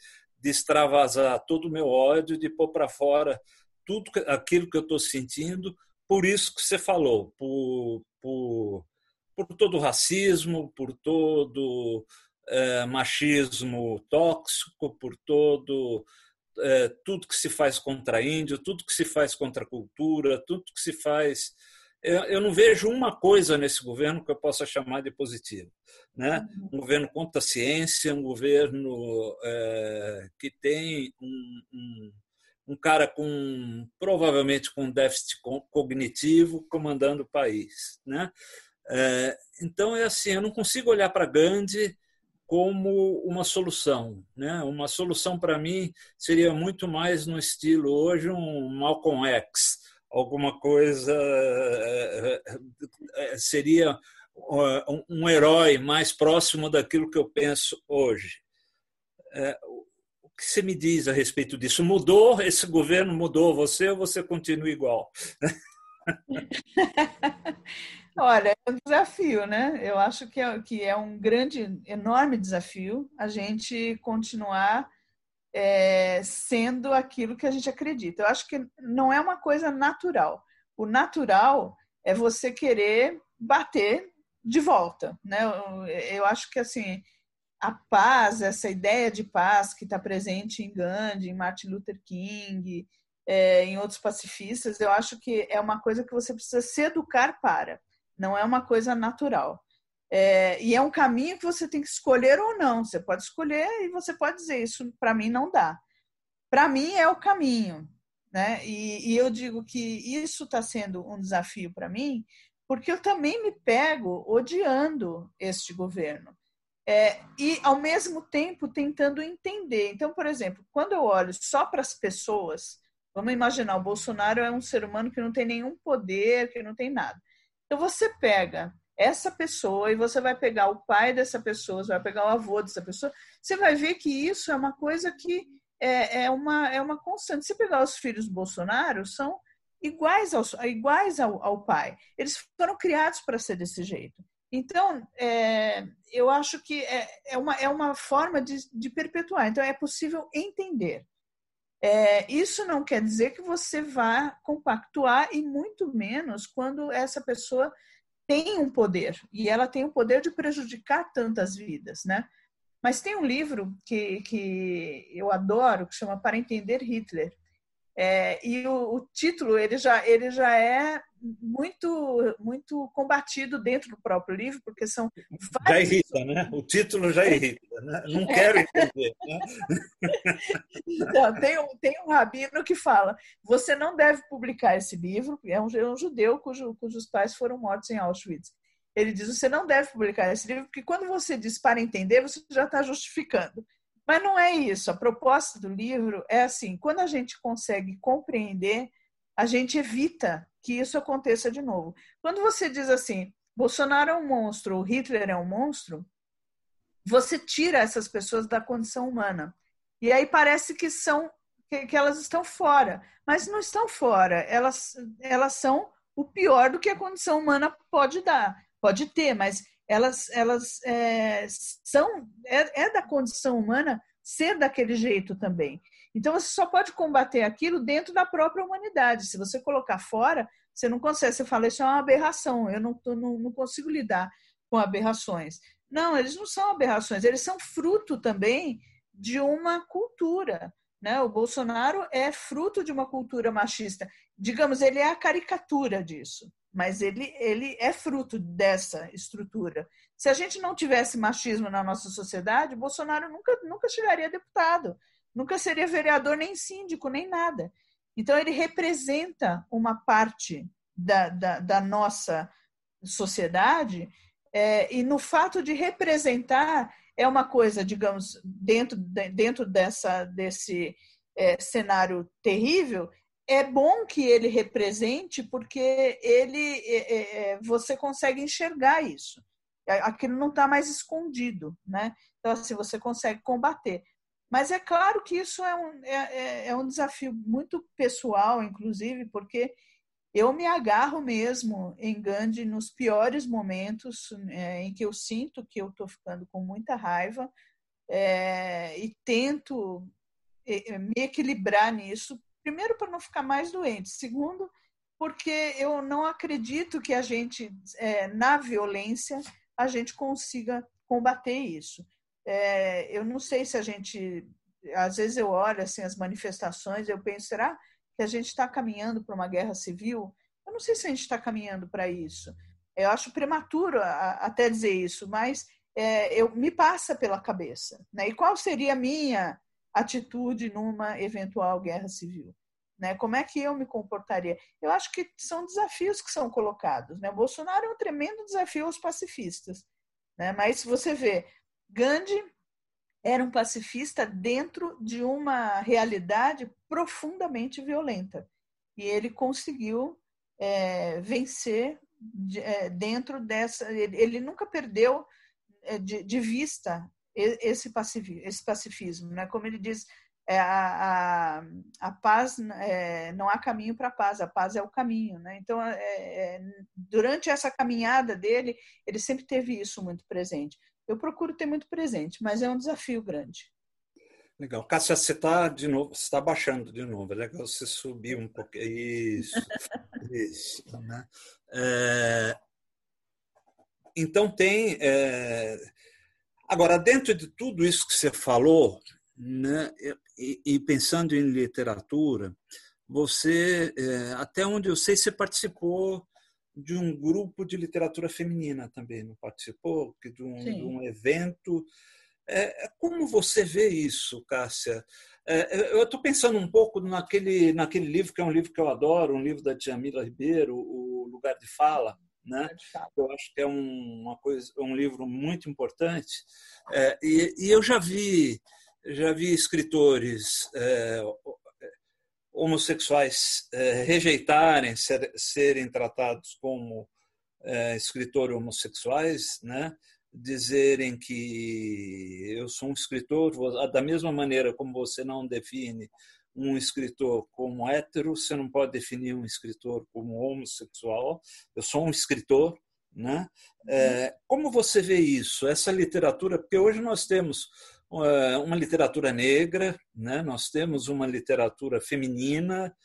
de extravasar todo o meu ódio, de pôr para fora tudo aquilo que eu estou sentindo, por isso que você falou, por, por, por todo o racismo, por todo é, machismo tóxico, por todo é, tudo que se faz contra índio, tudo que se faz contra a cultura, tudo que se faz. Eu, eu não vejo uma coisa nesse governo que eu possa chamar de positivo. Né? Uhum. Um governo contra a ciência, um governo é, que tem um, um, um, cara com provavelmente com déficit cognitivo comandando o país. Né? É, então é assim, eu não consigo olhar para Gandhi como uma solução. Né? Uma solução para mim seria muito mais no estilo hoje um Malcolm X, alguma coisa é, seria um herói mais próximo daquilo que eu penso hoje. O que você me diz a respeito disso? Mudou? Esse governo mudou você ou você continua igual? [LAUGHS] Olha, é um desafio, né? Eu acho que é, que é um grande, enorme desafio a gente continuar é, sendo aquilo que a gente acredita. Eu acho que não é uma coisa natural. O natural é você querer bater de volta, né? Eu, eu acho que assim a paz, essa ideia de paz que está presente em Gandhi, em Martin Luther King, é, em outros pacifistas, eu acho que é uma coisa que você precisa se educar para não é uma coisa natural. É, e é um caminho que você tem que escolher ou não. Você pode escolher e você pode dizer isso para mim não dá. Para mim é o caminho, né? E, e eu digo que isso está sendo um desafio para mim, porque eu também me pego odiando este governo. É, e ao mesmo tempo tentando entender. Então, por exemplo, quando eu olho só para as pessoas, vamos imaginar, o Bolsonaro é um ser humano que não tem nenhum poder, que não tem nada. Então você pega essa pessoa e você vai pegar o pai dessa pessoa, você vai pegar o avô dessa pessoa, você vai ver que isso é uma coisa que é, é uma, é uma constante. Se pegar os filhos do Bolsonaro, são iguais ao, iguais ao, ao pai. Eles foram criados para ser desse jeito. Então, é, eu acho que é, é, uma, é uma forma de, de perpetuar. Então, é possível entender. É, isso não quer dizer que você vá compactuar, e muito menos quando essa pessoa tem um poder, e ela tem o poder de prejudicar tantas vidas, né? Mas tem um livro que, que eu adoro, que chama Para Entender Hitler, é, e o, o, título ele já, ele já é muito muito combatido dentro do próprio livro, porque são já irrita, né? O título já irrita, né? Não quero entender. Né? Então, tem um, tem um rabino que fala: você não deve publicar esse livro, é um, é um judeu cujo, cujos pais foram mortos em Auschwitz. Ele diz: você não deve publicar esse livro, porque quando você diz para entender, você já está justificando. Mas não é isso. A proposta do livro é assim: quando a gente consegue compreender, a gente evita que isso aconteça de novo. Quando você diz assim, Bolsonaro é um monstro, Hitler é um monstro, você tira essas pessoas da condição humana. E aí parece que são que elas estão fora, mas não estão fora. Elas elas são o pior do que a condição humana pode dar, pode ter, mas elas, elas é, são é, é, da condição humana ser daquele jeito também. Então você só pode combater aquilo dentro da própria humanidade. Se você colocar fora, você não consegue. Você fala isso é uma aberração. Eu não, não, não consigo lidar com aberrações. Não, eles não são aberrações. Eles são fruto também de uma cultura. Né? O Bolsonaro é fruto de uma cultura machista. Digamos, ele é a caricatura disso mas ele, ele é fruto dessa estrutura. Se a gente não tivesse machismo na nossa sociedade, Bolsonaro nunca, nunca chegaria a deputado, nunca seria vereador, nem síndico, nem nada. Então, ele representa uma parte da, da, da nossa sociedade, é, e no fato de representar, é uma coisa, digamos, dentro, dentro dessa, desse é, cenário terrível, é bom que ele represente porque ele é, é, é você consegue enxergar isso. Aquilo não está mais escondido, né? Então assim você consegue combater. Mas é claro que isso é um, é, é, é um desafio muito pessoal, inclusive, porque eu me agarro mesmo em Gandhi nos piores momentos é, em que eu sinto que eu estou ficando com muita raiva é, e tento é, me equilibrar nisso. Primeiro, para não ficar mais doente. Segundo, porque eu não acredito que a gente, é, na violência, a gente consiga combater isso. É, eu não sei se a gente, às vezes eu olho assim as manifestações, eu penso, será que a gente está caminhando para uma guerra civil? Eu não sei se a gente está caminhando para isso. Eu acho prematuro até dizer isso, mas é, eu me passa pela cabeça. Né? E qual seria a minha atitude numa eventual guerra civil? Né? Como é que eu me comportaria? Eu acho que são desafios que são colocados. Né? Bolsonaro é um tremendo desafio aos pacifistas. Né? Mas se você vê, Gandhi era um pacifista dentro de uma realidade profundamente violenta. E ele conseguiu é, vencer de, é, dentro dessa. Ele, ele nunca perdeu é, de, de, vista esse pacifismo, esse pacifismo né? Como ele diz, é, a, a, a paz é, não há caminho para a paz, a paz é o caminho. Né? Então, é, é, durante essa caminhada dele, ele sempre teve isso muito presente. Eu procuro ter muito presente, mas é um desafio grande. Legal. Cássia, você está de novo, você está baixando de novo. É legal você subir um pouco. Isso. [LAUGHS] isso né? É... Então tem. É... Agora, dentro de tudo isso que você falou, né, e, e pensando em literatura, você, é, até onde eu sei, você participou de um grupo de literatura feminina também, não participou? De um, de um evento. É, é, como você vê isso, Cássia? É, eu estou pensando um pouco naquele, naquele livro, que é um livro que eu adoro, um livro da Djamila Ribeiro, O Lugar de Fala, né? Eu acho que é uma coisa, um livro muito importante. É, e, e, eu já vi, já vi escritores é, homossexuais é, rejeitarem ser, serem tratados como é, escritores homossexuais, né? dizerem que eu sou um escritor, da mesma maneira como você não define um escritor como hétero, você não pode definir um escritor como homossexual. Eu sou um escritor, né? É, como você vê isso? Essa literatura, porque hoje nós temos é, uma literatura negra, né? Nós temos uma literatura feminina,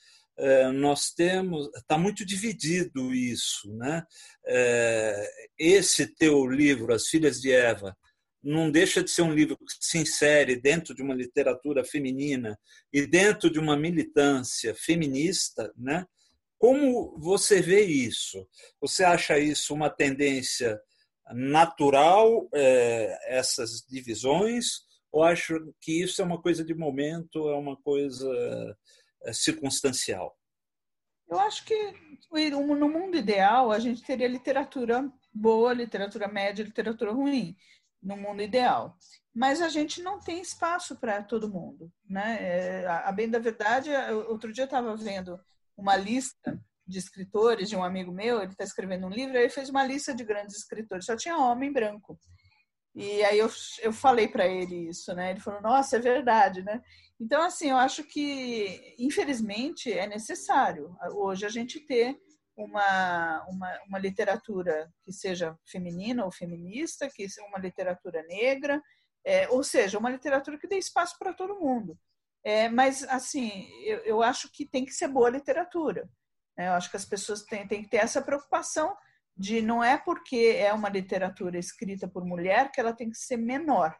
é, nós temos está muito dividido isso né é, esse teu livro as filhas de Eva não deixa de ser um livro que se insere dentro de uma literatura feminina e dentro de uma militância feminista né? Como você vê isso? Você acha isso uma tendência natural é, essas divisões? Ou acha que isso é uma coisa de momento é uma coisa é, circunstancial? Eu acho que no mundo ideal a gente teria literatura boa, literatura média, literatura ruim, no mundo ideal. Mas a gente não tem espaço para todo mundo, né? É, a bem da verdade, outro dia eu estava vendo uma lista de escritores de um amigo meu, ele está escrevendo um livro, aí ele fez uma lista de grandes escritores, só tinha homem branco. E aí eu, eu falei para ele isso, né? Ele falou, nossa, é verdade, né? Então, assim, eu acho que, infelizmente, é necessário hoje a gente ter uma, uma, uma literatura que seja feminina ou feminista, que seja uma literatura negra, é, ou seja, uma literatura que dê espaço para todo mundo. É, mas, assim, eu, eu acho que tem que ser boa literatura. Né? Eu acho que as pessoas têm, têm que ter essa preocupação de não é porque é uma literatura escrita por mulher que ela tem que ser menor.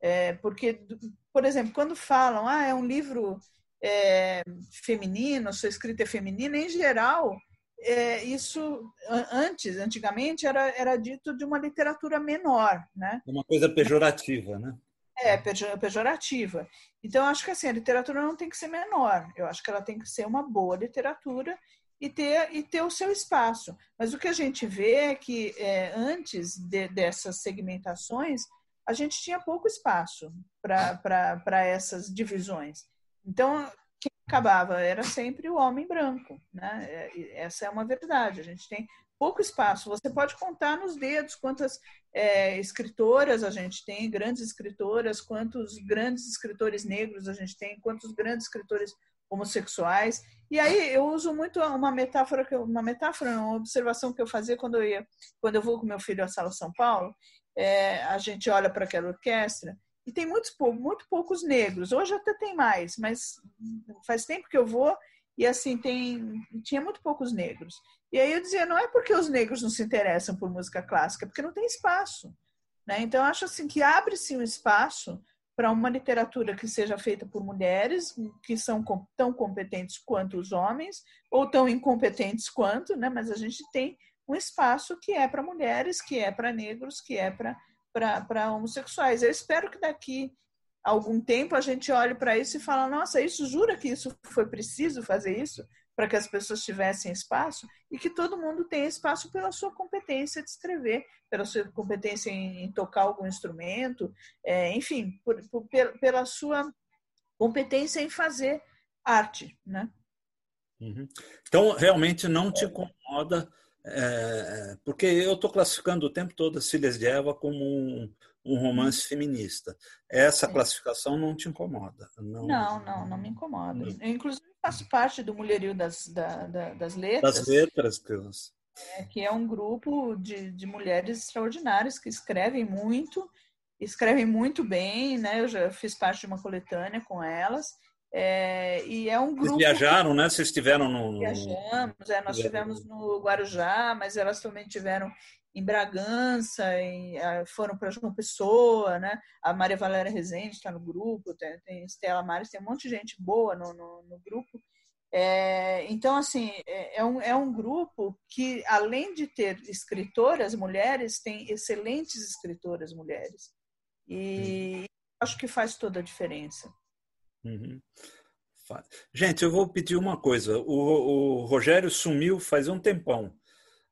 É, porque, por exemplo, quando falam, ah, é um livro é, feminino, sua escrita é feminina, em geral, é, isso antes, antigamente, era, era dito de uma literatura menor, né? Uma coisa pejorativa, né? É, pejorativa. Então, acho que assim, a literatura não tem que ser menor. Eu acho que ela tem que ser uma boa literatura e ter, e ter o seu espaço. Mas o que a gente vê é que é, antes de, dessas segmentações, a gente tinha pouco espaço para essas divisões. Então, acabava era sempre o homem branco. Né? É, essa é uma verdade. A gente tem pouco espaço. Você pode contar nos dedos quantas é, escritoras a gente tem, grandes escritoras, quantos grandes escritores negros a gente tem, quantos grandes escritores homossexuais. E aí eu uso muito uma metáfora, uma metáfora, uma observação que eu fazia quando eu ia, quando eu vou com meu filho à Sala São Paulo, é, a gente olha para aquela orquestra e tem muitos muito poucos negros. Hoje até tem mais, mas faz tempo que eu vou e assim tem tinha muito poucos negros. E aí eu dizia, não é porque os negros não se interessam por música clássica, é porque não tem espaço. Né? Então, acho assim que abre-se um espaço para uma literatura que seja feita por mulheres que são tão competentes quanto os homens ou tão incompetentes quanto, né? Mas a gente tem um espaço que é para mulheres, que é para negros, que é para para homossexuais. Eu espero que daqui a algum tempo a gente olhe para isso e fale: nossa, isso jura que isso foi preciso fazer isso? para que as pessoas tivessem espaço e que todo mundo tenha espaço pela sua competência de escrever, pela sua competência em, em tocar algum instrumento, é, enfim, por, por, pela sua competência em fazer arte, né? Uhum. Então, realmente não te incomoda, é, porque eu estou classificando o tempo todo as Filhas de Eva como um, um romance uhum. feminista. Essa classificação não te incomoda? Não, não, não, não me incomoda. Eu, inclusive, faço parte do Mulherio das, da, da, das Letras. Das Letras, Deus. É, que é um grupo de, de mulheres extraordinárias que escrevem muito, escrevem muito bem, né? Eu já fiz parte de uma coletânea com elas. É, e é um grupo. Vocês viajaram, né? Vocês estiveram no. Viajamos, é, nós estivemos no Guarujá, mas elas também tiveram em Bragança, em, eh, foram para João Pessoa, né? A Maria Valéria Rezende está no grupo, tem, tem Estela Mares, tem um monte de gente boa no, no, no grupo. É, então, assim, é, é, um, é um grupo que, além de ter escritoras mulheres, tem excelentes escritoras mulheres. E acho que faz toda a diferença. Uhum. Gente, eu vou pedir uma coisa. O, o Rogério sumiu faz um tempão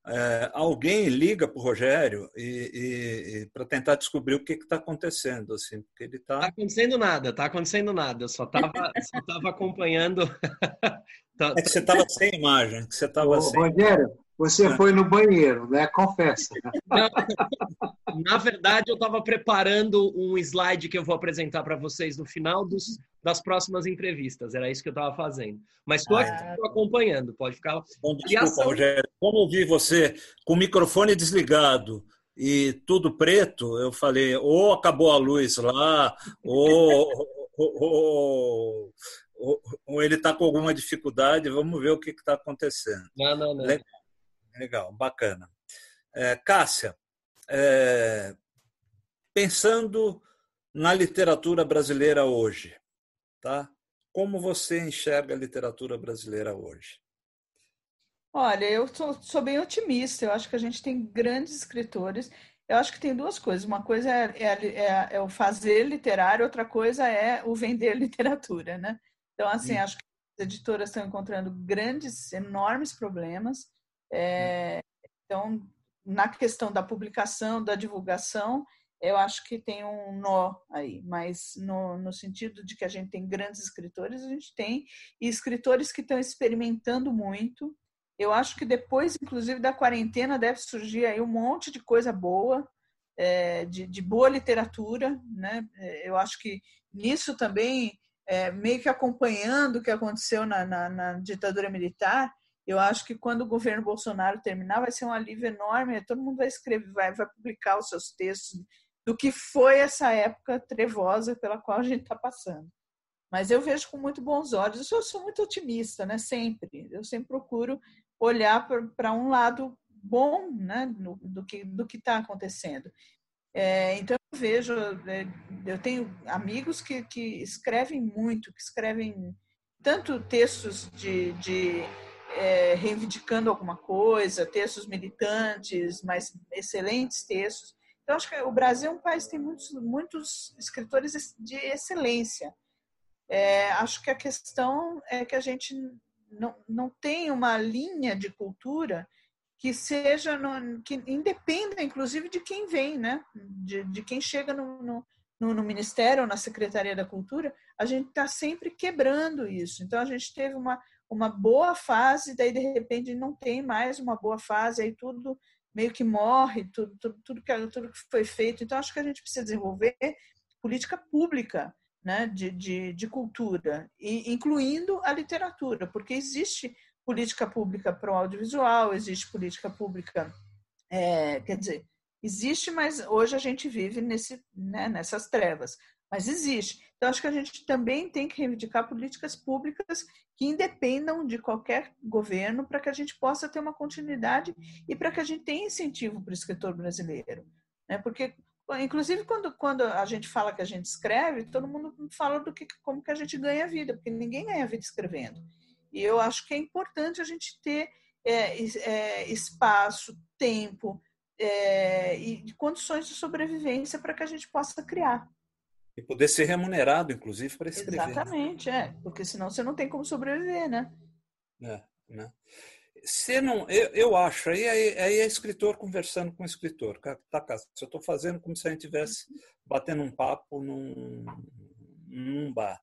é, alguém liga para o Rogério e, e, e para tentar descobrir o que está acontecendo, assim, porque ele está. Tá acontecendo nada, está acontecendo nada. Eu só estava só acompanhando. [LAUGHS] Tá, é que você estava sem imagem, que você estava sem. Rogério, você é. foi no banheiro, né? Confessa. Não, na verdade, eu estava preparando um slide que eu vou apresentar para vocês no final dos, das próximas entrevistas. Era isso que eu estava fazendo. Mas estou ah, acompanhando, pode ficar. Bom, desculpa, ação... Rogério. Como eu vi você com o microfone desligado e tudo preto, eu falei, ou acabou a luz lá, ou, ou, ou, ou ele está com alguma dificuldade, vamos ver o que está acontecendo. Não, não, não. Legal, Legal bacana. É, Cássia, é, pensando na literatura brasileira hoje, tá? Como você enxerga a literatura brasileira hoje? Olha, eu sou, sou, bem otimista. Eu acho que a gente tem grandes escritores. Eu acho que tem duas coisas. Uma coisa é, é, é, é o fazer literário, outra coisa é o vender [LAUGHS] literatura, né? Então, assim, acho que as editoras estão encontrando grandes, enormes problemas. É, então, na questão da publicação, da divulgação, eu acho que tem um nó aí, mas no, no sentido de que a gente tem grandes escritores, a gente tem, e escritores que estão experimentando muito, eu acho que depois, inclusive, da quarentena deve surgir aí um monte de coisa boa, é, de, de, boa literatura, né? É, eu acho que nisso também, é, meio que acompanhando o que aconteceu na, na, na, ditadura militar, eu acho que quando o governo Bolsonaro terminar, vai ser um alívio enorme, todo mundo vai escrever, vai, vai publicar os seus textos do que foi essa época trevosa pela qual a gente está passando. Mas eu vejo com muito bons olhos. Eu sou muito otimista, né? Sempre. Eu sempre procuro olhar para um lado bom né, do, do que do que está acontecendo. É, então eu vejo, é, eu tenho amigos que, que escrevem muito, que escrevem tanto textos de, de é, reivindicando alguma coisa, textos militantes, mas excelentes textos. Então acho que o Brasil é um país que tem muitos, muitos escritores de excelência. É, acho que a questão é que a gente não, não tem uma linha de cultura que seja no, que independa inclusive de quem vem, né? De, de quem chega no, no, no, Ministério ou na Secretaria da Cultura, a gente está sempre quebrando isso. Então a gente teve uma, uma boa fase, daí de repente não tem mais uma boa fase, aí tudo meio que morre, tudo, tudo, tudo, que, tudo que foi feito. Então acho que a gente precisa desenvolver política pública né, de, de, de cultura, e, incluindo a literatura, porque existe política pública para o audiovisual, existe política pública, é, quer dizer, existe, mas hoje a gente vive nesse, né, nessas trevas, mas existe. Então, acho que a gente também tem que reivindicar políticas públicas que independam de qualquer governo para que a gente possa ter uma continuidade e para que a gente tenha incentivo para o escritor brasileiro. Né? Porque Inclusive, quando, quando a gente fala que a gente escreve, todo mundo fala do que como que a gente ganha vida, porque ninguém ganha vida escrevendo. E eu acho que é importante a gente ter é, é, espaço, tempo é, e condições de sobrevivência para que a gente possa criar. E poder ser remunerado, inclusive, para escrever. Exatamente, é. Porque senão você não tem como sobreviver, né? É, né? Você não, eu, eu acho, aí, aí, aí, é escritor conversando com escritor. Tá, Cássio? Eu estou fazendo como se a gente estivesse batendo um papo num, num bar.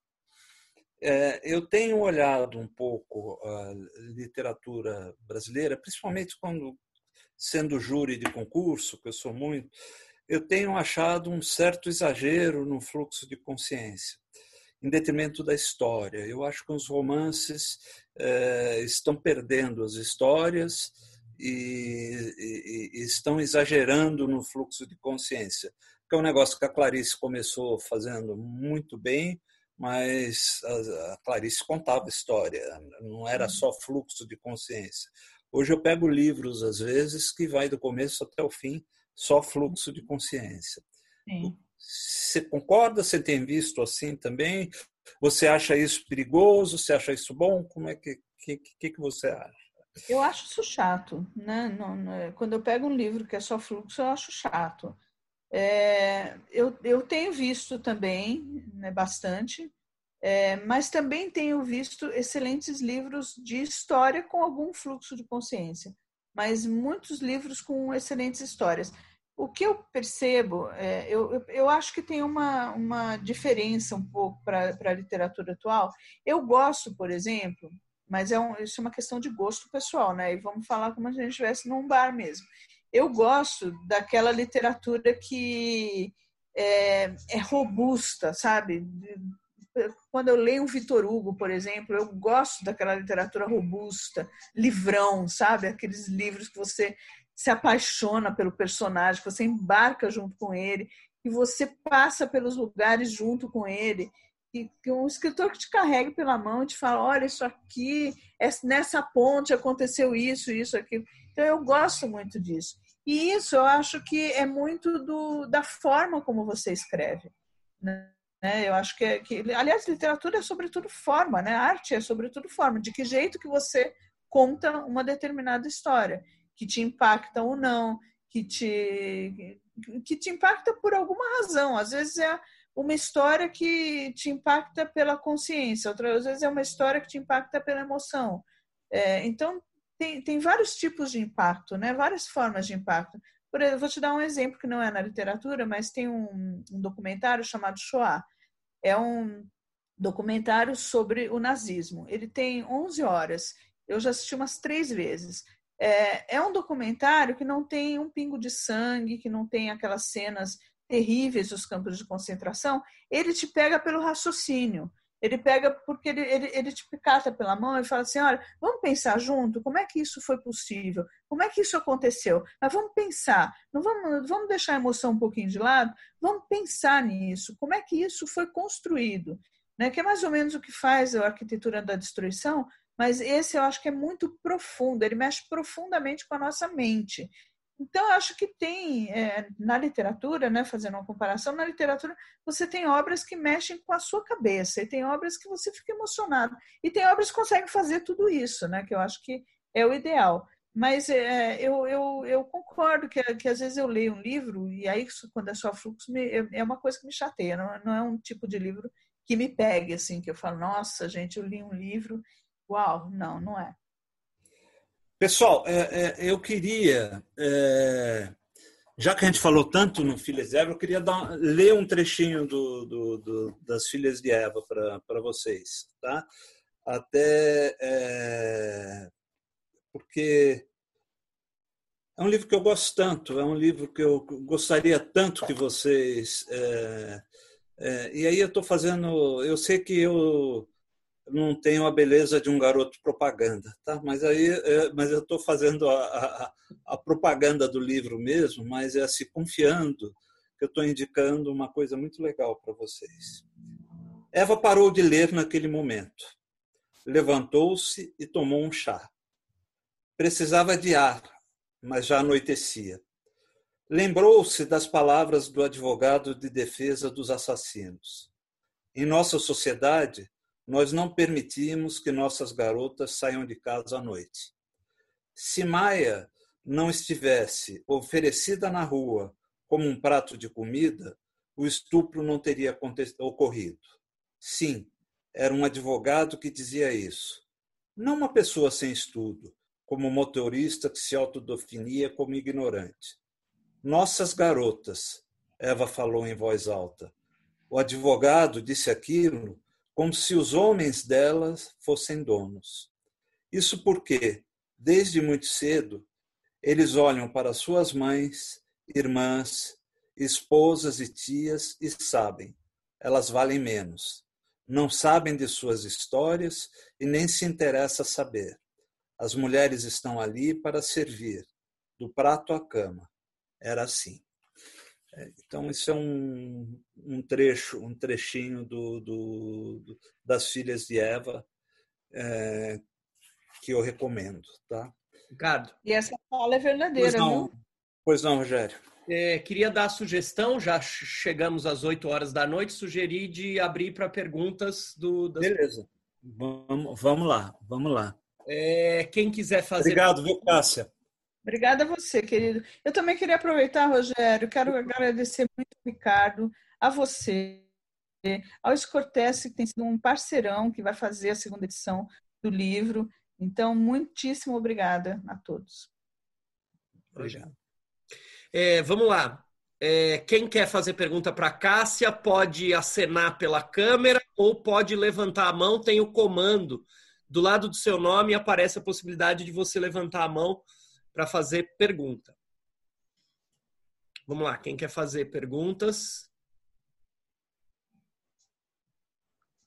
É, eu tenho olhado um pouco a literatura brasileira, principalmente quando sendo júri de concurso, que eu sou muito, eu tenho achado um certo exagero no fluxo de consciência em detrimento da história. Eu acho que os romances eh, estão perdendo as histórias e, e, e, estão exagerando no fluxo de consciência, que é um negócio que a Clarice começou fazendo muito bem, mas a, a Clarice contava história, não era uhum. só fluxo de consciência. Hoje eu pego livros, às vezes, que vai do começo até o fim, só fluxo de consciência. Sim. Você concorda? Você tem visto assim também? Você acha isso perigoso? Você acha isso bom? Como é que que, que, que você acha? Eu acho isso chato, né? Não, não, quando eu pego um livro que é só fluxo, eu acho chato. É, eu, eu tenho visto também, né, bastante, é, mas também tenho visto excelentes livros de história com algum fluxo de consciência, mas muitos livros com excelentes histórias. O que eu percebo, é, eu, eu, acho que tem uma, uma diferença um pouco para a literatura atual. Eu gosto, por exemplo, mas é um, isso é uma questão de gosto pessoal, né? E vamos falar como se a gente estivesse num bar mesmo. Eu gosto daquela literatura que é, é robusta, sabe? Quando eu leio um Vitor Hugo, por exemplo, eu gosto daquela literatura robusta, livrão, sabe? Aqueles livros que você se apaixona pelo personagem, você embarca junto com ele, que você passa pelos lugares junto com ele, que um escritor que te carregue pela mão e te fala, olha, isso aqui, nessa ponte aconteceu isso, isso, aquilo. Então eu gosto muito disso. E isso eu acho que é muito do, da forma como você escreve. Né? Eu acho que, é, que, aliás, literatura é sobretudo forma, né? arte é sobretudo forma. De que jeito que você conta uma determinada história que te impacta ou não, que te, que te impacta por alguma razão. Às vezes é uma história que te impacta pela consciência, outras vezes é uma história que te impacta pela emoção. É, então, tem, tem vários tipos de impacto, né? várias formas de impacto. Por exemplo, vou te dar um exemplo que não é na literatura, mas tem um, um documentário chamado Shoah. É um documentário sobre o nazismo. Ele tem 11 horas. Eu já assisti umas três vezes. É, é um documentário que não tem um pingo de sangue, que não tem aquelas cenas terríveis dos campos de concentração. Ele te pega pelo raciocínio. Ele pega porque ele, ele, ele te cata pela mão e fala assim: olha, vamos pensar junto como é que isso foi possível, como é que isso aconteceu. Mas vamos pensar, não vamos, vamos deixar a emoção um pouquinho de lado, vamos pensar nisso, como é que isso foi construído. Né? Que é mais ou menos o que faz a arquitetura da destruição, mas esse eu acho que é muito profundo, ele mexe profundamente com a nossa mente. Então, eu acho que tem, é, na literatura, né, fazendo uma comparação, na literatura você tem obras que mexem com a sua cabeça, e tem obras que você fica emocionado, e tem obras que conseguem fazer tudo isso, né, que eu acho que é o ideal. Mas é, eu, eu, eu concordo que, que às vezes eu leio um livro, e aí, quando é só fluxo, me, é, uma coisa que me chateia, não, não é um tipo de livro que me pegue, assim, que eu falo, nossa, gente, eu li um livro Uau, não, não é. Pessoal, é, é, eu queria, é, já que a gente falou tanto no Filhas de Eva, eu queria dar, ler um trechinho do, do, do, das Filhas de Eva para vocês, tá? Até é, porque é um livro que eu gosto tanto, é um livro que eu gostaria tanto que vocês é, É, e aí eu estou fazendo. Eu sei que eu não tenho a beleza de um garoto propaganda, tá? Mas aí, é, mas eu estou fazendo a, a, a, propaganda do livro mesmo, mas é se confiando que eu estou indicando uma coisa muito legal para vocês. Eva parou de ler naquele momento. Levantou-se e tomou um chá. Precisava de ar, mas já anoitecia. Lembrou-se das palavras do advogado de defesa dos assassinos. Em nossa sociedade, nós não permitimos que nossas garotas saiam de casa à noite. Se Maia não estivesse oferecida na rua como um prato de comida, o estupro não teria ocorrido. Sim, era um advogado que dizia isso. Não uma pessoa sem estudo, como motorista que se autodefinia como ignorante. Nossas garotas, Eva falou em voz alta. O advogado disse aquilo como se os homens delas fossem donos. Isso porque, desde muito cedo, eles olham para suas mães, irmãs, esposas e tias e sabem, elas valem menos. Não sabem de suas histórias e nem se interessa saber. As mulheres estão ali para servir, do prato à cama. Era assim. Então, isso é um, um trecho, um trechinho do, do, do das filhas de Eva é, que eu recomendo. Tá? Ricardo. E essa fala é verdadeira, pois não, viu? Pois não, Rogério. É, queria dar a sugestão, já chegamos às 8 horas da noite, sugeri de abrir para perguntas do. Das... Beleza. Vamos, vamos lá, vamos lá. É, quem quiser fazer. Obrigado, viu, Cássia? Obrigada a você, querido. Eu também queria aproveitar, Rogério, quero agradecer muito ao Ricardo, a você, ao Escortese, que tem sido um parceirão que vai fazer a segunda edição do livro. Então, muitíssimo obrigada a todos. Obrigado. É, vamos lá. É, quem quer fazer pergunta para a Cássia pode acenar pela câmera ou pode levantar a mão, tem o comando. Do lado do seu nome aparece a possibilidade de você levantar a mão para fazer pergunta. Vamos lá, quem quer fazer perguntas?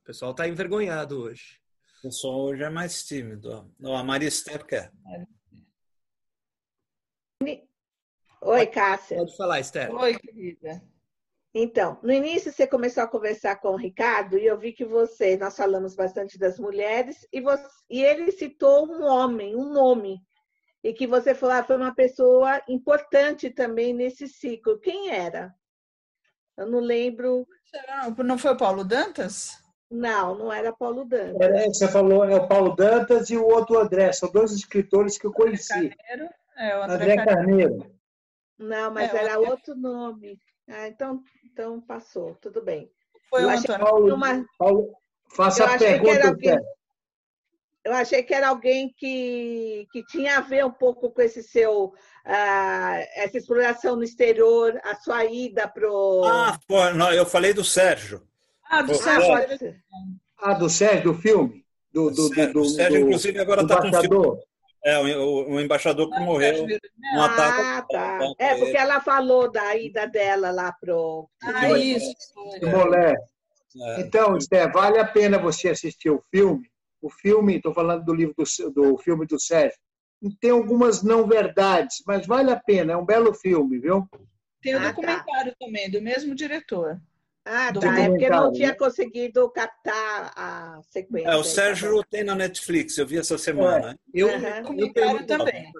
O pessoal está envergonhado hoje. O pessoal hoje é mais tímido. Ó. A Maria Esther quer. Oi, Cássia. Pode falar, Esther. Oi, querida. Então, no início você começou a conversar com o Ricardo e eu vi que você, nós falamos bastante das mulheres e, você, e ele citou um homem, um nome e que você falou ah, foi uma pessoa importante também nesse ciclo. Quem era? Eu não lembro. Será? Não foi o Paulo Dantas? Não, não era Paulo Dantas. É, você falou, é o Paulo Dantas e o outro André. São dois escritores que eu conheci. André Carneiro. É, o André, André Carneiro. Carneiro. Não, mas é, era André... outro nome. Ah, então, então passou, tudo bem. Foi eu o Antônio. Paulo, uma... Paulo, faça eu a pergunta. Eu achei que era alguém que, que tinha a ver um pouco com esse seu uh, essa exploração no exterior, a sua ida pro. Ah, pô, não, eu falei do Sérgio. Ah, do Sérgio. Ah, do Sérgio, do filme? Do, do, do, do o Sérgio, do, inclusive, agora está com filme. É, o, o, embaixador que morreu. Um ataque. Ah, tá. É, porque ela falou da ida dela lá pro. Ah, isso. É. Então, Zé, vale a pena você assistir o filme, o filme, estou falando do livro do, do filme do Sérgio, tem algumas não verdades, mas vale a pena, é um belo filme, viu? Tem o um ah, documentário tá. também, do mesmo diretor. Ah, tá. É porque não tinha conseguido captar a sequência. É, o Sérgio tem na Netflix, eu vi essa semana. É. Eu, uhum. eu tenho também.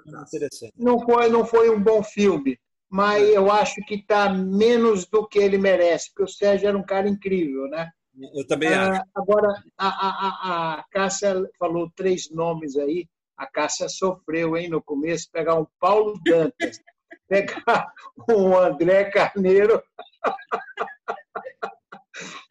Não foi, não foi um bom filme, mas é. eu acho que está menos do que ele merece, porque o Sérgio era um cara incrível, né? Eu também ah, acho. Agora, a, a, a Cássia falou três nomes aí. A Cássia sofreu, hein, no começo, pegar um Paulo Dantas, [LAUGHS] pegar um André Carneiro. [LAUGHS]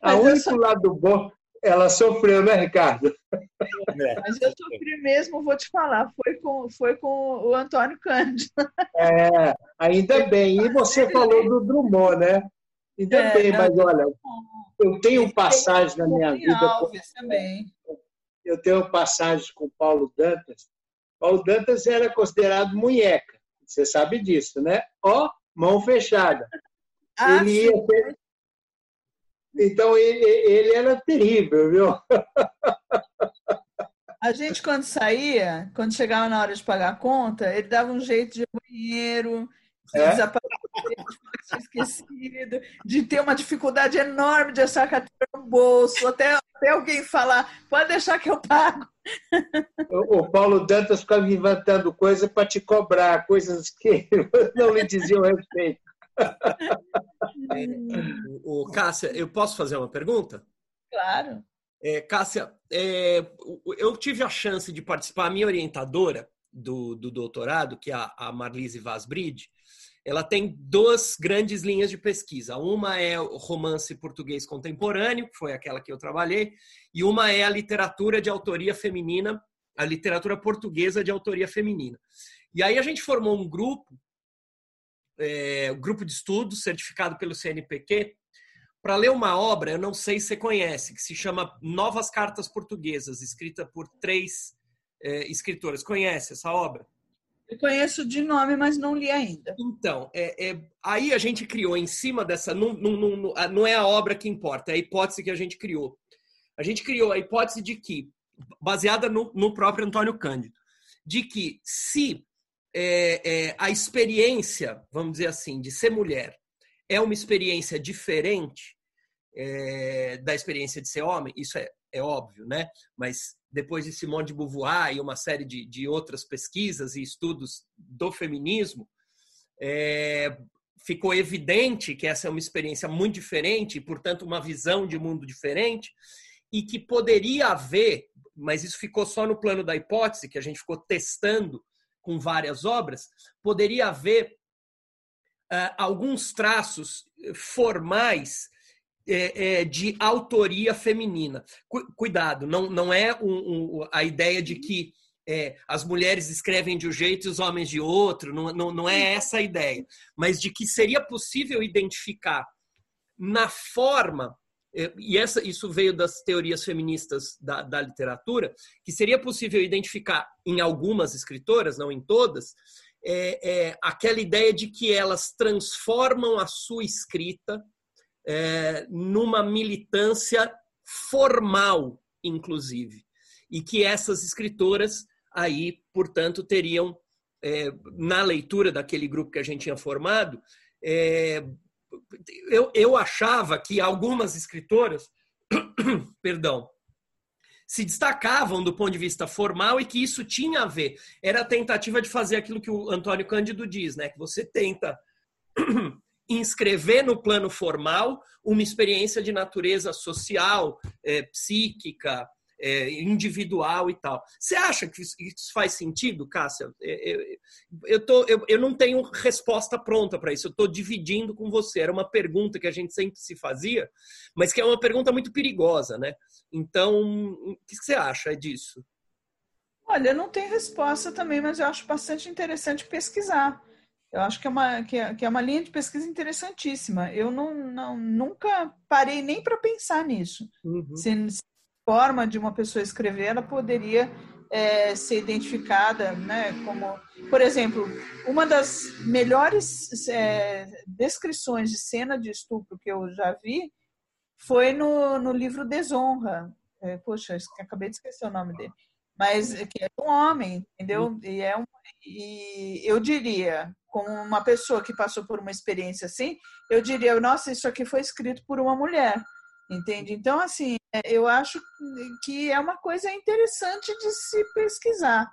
A único só... lado bom, ela sofreu, né, Ricardo? É. [LAUGHS] Mas eu sofri mesmo, vou te falar, foi com, foi com o Antônio Cândido. É, ainda bem. E você falou do Drummond, né? Ainda é, bem, mas olha, eu tenho passagem na minha vida. Alves também. Eu tenho passagem com Paulo Dantas. Paulo Dantas era considerado munheca. Você sabe disso, né? Ó, mão fechada. Ah, ele ia ter... Então ele, ele era terrível, viu? A gente, quando saía, quando chegava na hora de pagar a conta, ele dava um jeito de banheiro, é? desaparecer, de esquecido, de ter uma dificuldade enorme de achar a carteira no bolso, até, até alguém falar, pode deixar que eu pago. O Paulo Dantas ficava inventando coisas para te cobrar, coisas que [LAUGHS] não lhe diziam respeito. [LAUGHS] O, Cássia, eu posso fazer uma pergunta? Claro. É, Cássia, é, eu tive a chance de participar, a minha orientadora do, do doutorado, que é a, Marlise Vasbrid, ela tem duas grandes linhas de pesquisa. Uma é o romance português contemporâneo, que foi aquela que eu trabalhei, e uma é a literatura de autoria feminina, a literatura portuguesa de autoria feminina. E aí a gente formou um grupo, é, um grupo de estudos certificado pelo CNPq, para ler uma obra, eu não sei se você conhece, que se chama Novas Cartas Portuguesas, escrita por três é, escritoras. Conhece essa obra? Eu conheço de nome, mas não li ainda. Então, é, é, aí a gente criou em cima dessa. Não, não, não, não é a obra que importa, é a hipótese que a gente criou. A gente criou a hipótese de que, baseada no, no próprio Antônio Cândido, de que se é, é, a experiência, vamos dizer assim, de ser mulher é uma experiência diferente é, da experiência de ser homem, isso é, é óbvio, né? Mas depois de Simone de Beauvoir e uma série de, de outras pesquisas e estudos do feminismo, é, ficou evidente que essa é uma experiência muito diferente e, portanto, uma visão de mundo diferente e que poderia haver, mas isso ficou só no plano da hipótese, que a gente ficou testando com várias obras, poderia haver uh, alguns traços formais é, é, de autoria feminina. Cuidado, não, não é um, um, a ideia de que é, as mulheres escrevem de um jeito e os homens de outro, não, não, não é essa a ideia, mas de que seria possível identificar na forma, é, e essa, isso veio das teorias feministas da, da literatura, que seria possível identificar em algumas escritoras, não em todas, é, é, aquela ideia de que elas transformam a sua escrita é, numa militância formal, inclusive, e que essas escritoras aí, portanto, teriam é, na leitura daquele grupo que a gente tinha formado, é, eu, eu achava que algumas escritoras, [COUGHS] perdão, se destacavam do ponto de vista formal e que isso tinha a ver. Era a tentativa de fazer aquilo que o Antônio Cândido diz, né? Que você tenta inscrever no plano formal uma experiência de natureza social, é, psíquica, é, individual e tal. Você acha que isso, faz sentido, Cássia? É, é, eu, tô, eu, eu não tenho resposta pronta para isso, eu estou dividindo com você. Era uma pergunta que a gente sempre se fazia, mas que é uma pergunta muito perigosa, né? Então, o que você acha disso? Olha, eu não tenho resposta também, mas eu acho bastante interessante pesquisar. Eu acho que é uma, que é, que é uma linha de pesquisa interessantíssima. Eu não, não nunca parei nem para pensar nisso. Uhum. Se, se a forma de uma pessoa escrever, ela poderia é, ser identificada né, como... Por exemplo, uma das melhores é, descrições de cena de estupro que eu já vi foi no, no livro Desonra. É, poxa, acabei de esquecer o nome dele. Mas que é um homem, entendeu? Uhum. E, é um, e eu diria com uma pessoa que passou por uma experiência assim, eu diria, nossa, isso aqui foi escrito por uma mulher, entende? Então, assim, é, eu acho que é uma coisa interessante de se pesquisar,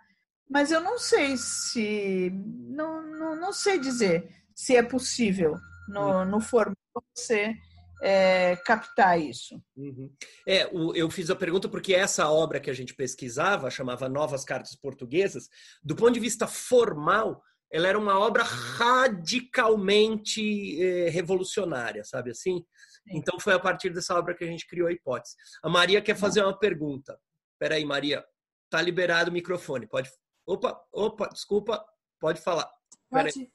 mas eu não sei se, não, não, não sei dizer se é possível no, no formato você é, captar isso. Uhum. É, o, eu fiz a pergunta porque essa obra que a gente pesquisava chamava Novas Cartas Portuguesas. Do ponto de vista formal, ela era uma obra radicalmente eh, revolucionária, sabe assim? Então foi a partir dessa obra que a gente criou a hipótese. A Maria quer fazer uma pergunta. Espera aí, Maria. Tá liberado o microfone. Pode. Opa, opa, desculpa. Pode falar. Pode.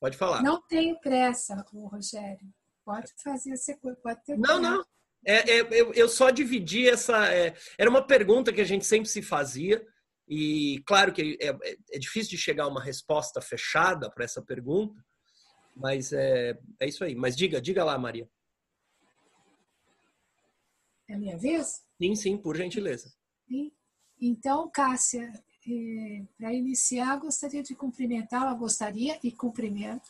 Pode falar. Não tenho pressa, Rogério. Pode fazer, você pode ter. Não, não. É, é, eu, eu só dividi essa. É, era uma pergunta que a gente sempre se fazia. E claro que é, é, é difícil de chegar a uma resposta fechada para essa pergunta, mas é, é isso aí. Mas diga, diga lá, Maria. É a minha vez? Sim, sim, por gentileza. Sim. Então, Cássia, eh, para iniciar, gostaria de cumprimentá-la, gostaria e cumprimento.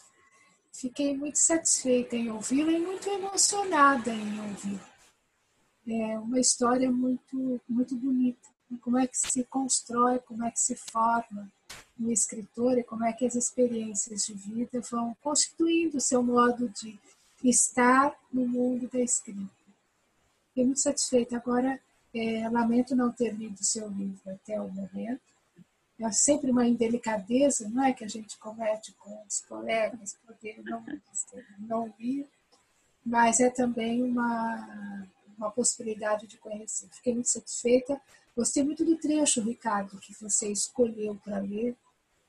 Fiquei muito satisfeita em ouvi-la e muito emocionada em ouvi-la. É uma história muito, muito bonita. Como é que se constrói, como é que se forma um escritor e como é que as experiências de vida vão constituindo o seu modo de estar no mundo da escrita. Fiquei muito satisfeita. Agora, é, lamento não ter lido seu livro até o momento. É sempre uma indelicadeza, não é, que a gente comete com os colegas, poder não, não ler, mas é também uma, uma possibilidade de conhecer. Fiquei muito satisfeita. Gostei muito do trecho, Ricardo, que você escolheu para ler,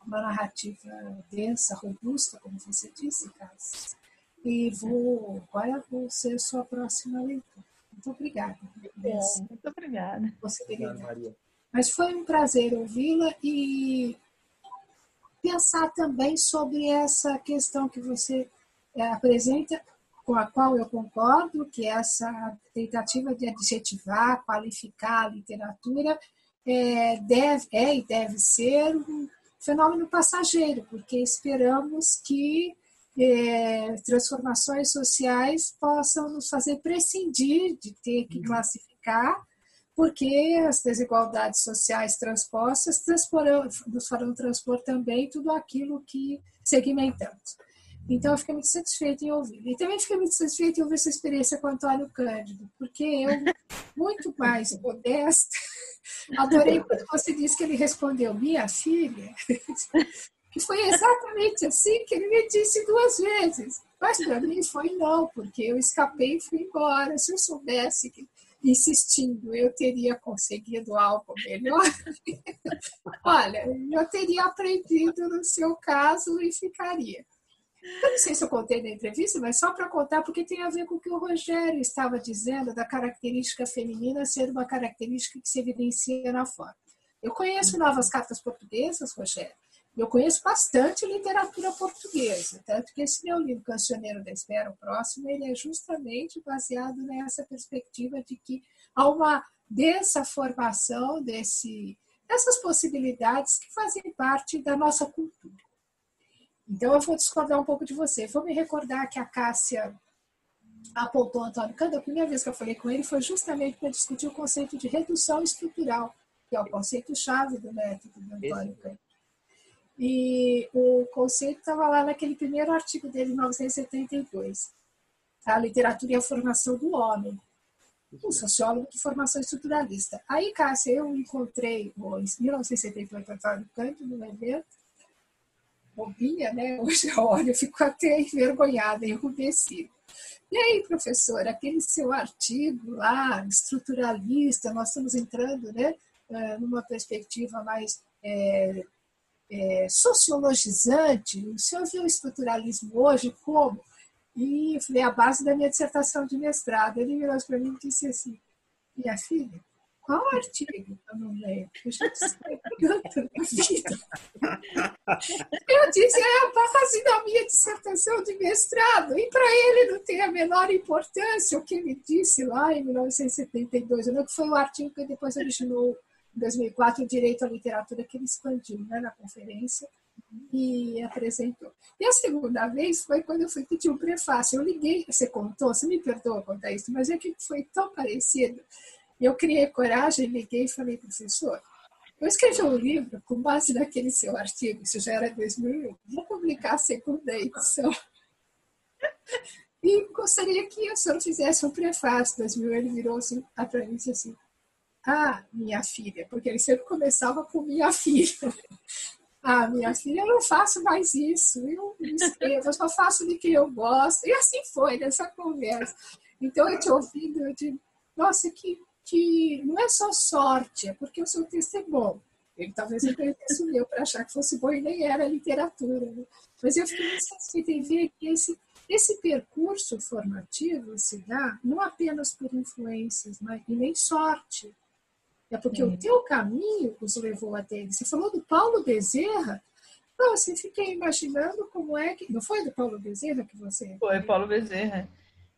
uma narrativa densa, robusta, como você disse, Cássio. E vou, agora vou ser sua próxima leitura. Muito obrigada. muito obrigada. Possibilidade. Mas foi um prazer ouvi-la e pensar também sobre essa questão que você eh, apresenta, com a qual eu concordo, que é essa tentativa de adjetivar, qualificar a literatura é, deve, é e deve ser um fenômeno passageiro, porque esperamos que é, transformações sociais possam nos fazer prescindir de ter que uhum. classificar, porque as desigualdades sociais transpostas nos farão transpor também tudo aquilo que segmentamos. Então, eu fiquei muito satisfeita em ouvir. E também fiquei muito satisfeita em ouvir essa experiência com o Antônio Cândido, porque eu, muito mais modesta, [LAUGHS] adorei quando você disse que ele respondeu, minha filha, que [LAUGHS] foi exatamente assim que ele me disse duas vezes. Mas para mim foi não, porque eu escapei e fui embora. Se eu soubesse que insistindo eu teria conseguido algo melhor, [LAUGHS] olha, eu teria aprendido no seu caso e ficaria. Eu não sei se eu contei na entrevista, mas só para contar, porque tem a ver com o que o Rogério estava dizendo da característica feminina ser uma característica que se evidencia na forma. Eu conheço novas cartas portuguesas, Rogério, eu conheço bastante literatura portuguesa, tanto que esse meu livro, Cancioneiro da Espera, o próximo, ele é justamente baseado nessa perspectiva de que há uma densa formação desse, dessas possibilidades que fazem parte da nossa cultura. Então, eu vou discordar um pouco de você. Vou me recordar que a Cássia apontou Antônio Cândido, a primeira vez que eu falei com ele foi justamente para discutir o conceito de redução estrutural, que é o conceito-chave do método do Antônio Cândido. E o conceito estava lá naquele primeiro artigo dele, em 1972, a literatura e a formação do homem, um sociólogo de formação estruturalista. Aí, Cássia, eu encontrei em 1978 Antônio Cândido no evento, bobinha, né? Hoje [LAUGHS] eu olho, eu fico até envergonhada, enrubescida. E aí, professor, aquele seu artigo lá, estruturalista, nós estamos entrando né, eh, numa perspectiva mais é, é, sociologizante. O senhor vê o estruturalismo hoje como? E falei, a base da minha dissertação de mestrado. Ele virou para mim e disse assim, minha filha, qual artigo? Eu não lembro. Eu já disse, vida. Eu disse, é a base da minha dissertação de mestrado. E para ele não tem a menor importância o que ele disse lá em 1972. Eu que foi o artigo que depois originou em 2004, o Direito à Literatura, que ele expandiu né, na conferência e apresentou. E a segunda vez foi quando eu fui pedir um prefácio. Eu liguei, você contou, você me perdoa contar isso, mas é que foi tão parecido. Eu criei coragem, liguei e falei, professor, eu escrevi um livro com base naquele seu artigo, isso já era 2001, vou publicar a segunda edição. [LAUGHS] E gostaria que o senhor fizesse um prefácio. 2000 ele virou assim, para mim e disse assim, ah, minha filha, porque ele sempre começava com minha filha. [LAUGHS] Ah, minha filha, eu não faço mais isso, eu escrevo, eu só faço de que eu gosto. E assim foi nessa conversa. Então, eu te ouvindo, eu digo, nossa, que, que não é só sorte, é porque o seu texto é bom. Ele talvez reconhecesse o meu para achar que fosse bom e nem era literatura. Né? Mas eu fiquei muito satisfeita em ver que esse, esse percurso formativo se dá não apenas por influências, mas, e nem sorte, é porque o teu caminho os levou até ele. Você falou do Paulo Bezerra. Não, você fiquei imaginando como é que. Não foi do Paulo Bezerra que você. Foi, Paulo Bezerra.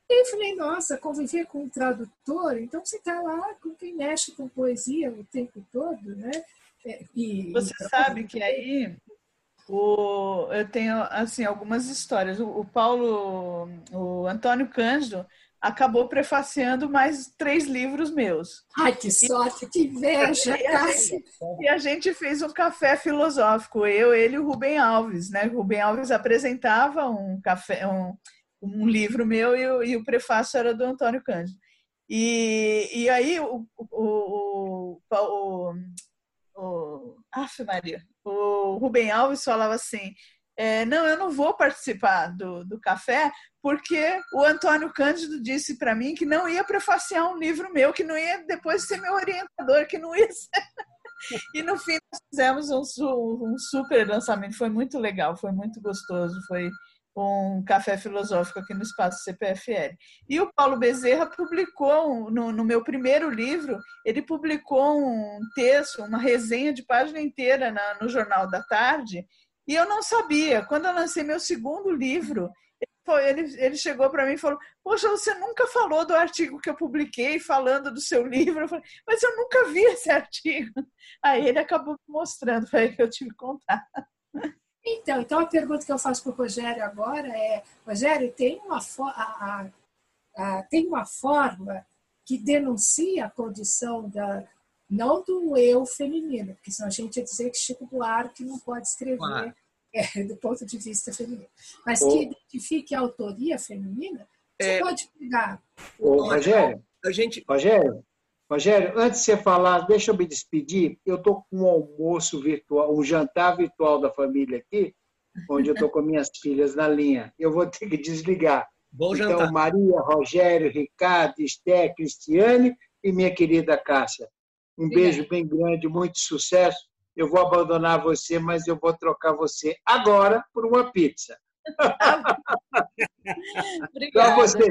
E eu falei, nossa, conviver com um tradutor, então você está lá com quem mexe com poesia o tempo todo, né? É, e, você então, sabe que aí o, eu tenho assim algumas histórias. O, o Paulo, o Antônio Cândido acabou prefaciando mais três livros meus. Ai, que sorte, que inveja, e a, gente, e a gente fez um café filosófico, eu, ele e o Rubem Alves, né? O Rubem Alves apresentava um café, um, um livro meu e o, e o prefácio era do Antônio Cândido. E, e aí o, o, o, o, Aff, Maria, o Rubem Alves falava assim, é, não, eu não vou participar do, do café porque o Antônio Cândido disse para mim que não ia prefaciar um livro meu, que não ia depois ser meu orientador, que não ia ser... E no fim nós fizemos um, um super lançamento, foi muito legal, foi muito gostoso, foi um café filosófico aqui no espaço CPFL. E o Paulo Bezerra publicou, no, no, meu primeiro livro, ele publicou um texto, uma resenha de página inteira na, no Jornal da Tarde, e eu não sabia. Quando eu lancei meu segundo livro, ele, ele chegou para mim e falou: Poxa, você nunca falou do artigo que eu publiquei falando do seu livro. Eu falei, Mas eu nunca vi esse [LAUGHS] artigo. Aí ele acabou mostrando, foi aí que eu tive contato. Então, então a pergunta que eu faço para o Rogério agora é: Rogério, tem uma, a, a, a, tem uma forma que denuncia a condição da, não do eu feminino, porque senão a gente ia dizer que Chico Buarque não pode escrever claro. [LAUGHS] é, do ponto de vista feminino. Mas que identifique a autoria feminina, você é... pode pegar. Ô, Rogério, a gente... Rogério, Rogério, antes de você falar, deixa eu me despedir. Eu estou com um almoço virtual, um jantar virtual da família aqui, onde eu estou com minhas [LAUGHS] filhas na linha. Eu vou ter que desligar. Bom então, jantar. Maria, Rogério, Ricardo, Esté, Cristiane e minha querida Cássia. Um beijo bem grande, muito sucesso. Eu vou abandonar você, mas eu vou trocar você agora por uma pizza. [LAUGHS] Para você.